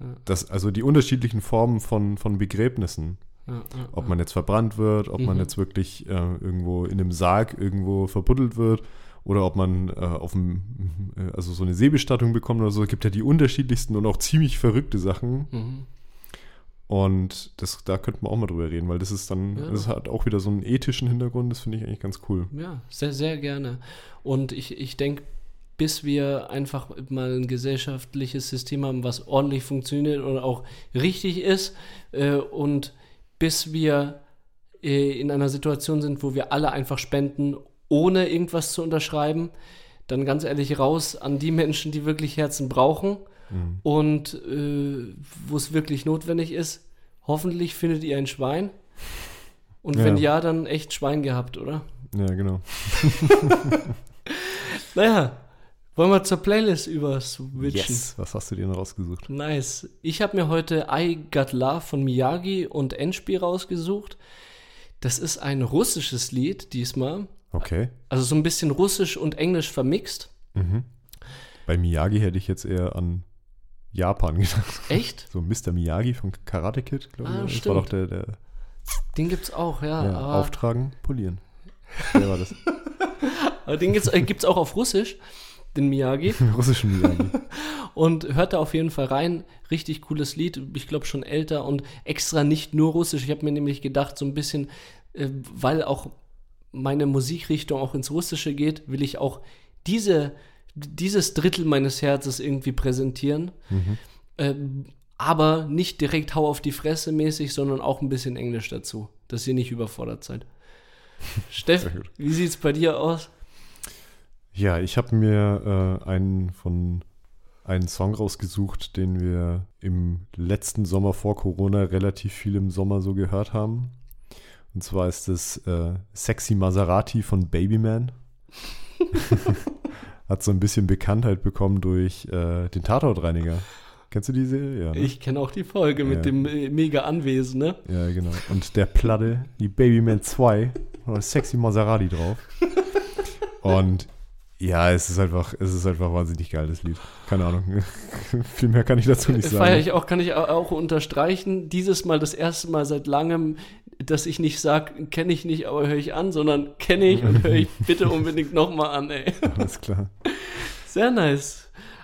Ja. Das, also die unterschiedlichen Formen von, von Begräbnissen. Ja, ob man jetzt verbrannt wird, ob mhm. man jetzt wirklich äh, irgendwo in einem Sarg irgendwo verbuddelt wird oder ob man äh, auf dem, äh, also so eine Seebestattung bekommt oder so. Es gibt ja die unterschiedlichsten und auch ziemlich verrückte Sachen. Mhm. Und das, da könnten wir auch mal drüber reden, weil das ist dann, ja. das hat auch wieder so einen ethischen Hintergrund, das finde ich eigentlich ganz cool. Ja, sehr, sehr gerne. Und ich, ich denke, bis wir einfach mal ein gesellschaftliches System haben, was ordentlich funktioniert und auch richtig ist äh, und bis wir äh, in einer Situation sind, wo wir alle einfach spenden, ohne irgendwas zu unterschreiben, dann ganz ehrlich raus an die Menschen, die wirklich Herzen brauchen mhm. und äh, wo es wirklich notwendig ist. Hoffentlich findet ihr ein Schwein. Und ja. wenn ja, dann echt Schwein gehabt, oder? Ja, genau. naja, wollen wir zur Playlist überswitchen? Yes. Was hast du dir noch rausgesucht? Nice. Ich habe mir heute I Got Love von Miyagi und Endspiel rausgesucht. Das ist ein russisches Lied diesmal. Okay. Also so ein bisschen russisch und englisch vermixt. Mhm. Bei Miyagi hätte ich jetzt eher an Japan gedacht. Echt? So Mr. Miyagi von Karate Kid, glaube ah, ich. Das war doch der, der Den gibt's auch, ja. ja auftragen, polieren. Wer war das? aber den gibt's, äh, gibt's auch auf Russisch den Miyagi. Russischen Miyagi. und hört da auf jeden Fall rein. Richtig cooles Lied. Ich glaube schon älter und extra nicht nur Russisch. Ich habe mir nämlich gedacht, so ein bisschen, äh, weil auch meine Musikrichtung auch ins Russische geht, will ich auch diese, dieses Drittel meines Herzens irgendwie präsentieren. Mhm. Äh, aber nicht direkt hau auf die Fresse mäßig, sondern auch ein bisschen Englisch dazu, dass ihr nicht überfordert seid. Steff, wie sieht es bei dir aus? Ja, ich habe mir äh, einen von einen Song rausgesucht, den wir im letzten Sommer vor Corona relativ viel im Sommer so gehört haben. Und zwar ist es äh, Sexy Maserati von Babyman. Hat so ein bisschen Bekanntheit bekommen durch äh, den Tatortreiniger. Kennst du diese? Ja, ne? Ich kenne auch die Folge mit dem äh, mega Anwesen, ne? Ja, genau. Und der Platte, die Babyman 2, Sexy Maserati drauf. Und ja, es ist einfach, es ist einfach wahnsinnig geiles Lied. Keine Ahnung. Viel mehr kann ich dazu nicht sagen. Feier ich auch, kann ich auch unterstreichen. Dieses Mal das erste Mal seit langem, dass ich nicht sage, kenne ich nicht, aber höre ich an, sondern kenne ich und höre ich bitte unbedingt nochmal an, ey. Alles klar. Sehr nice.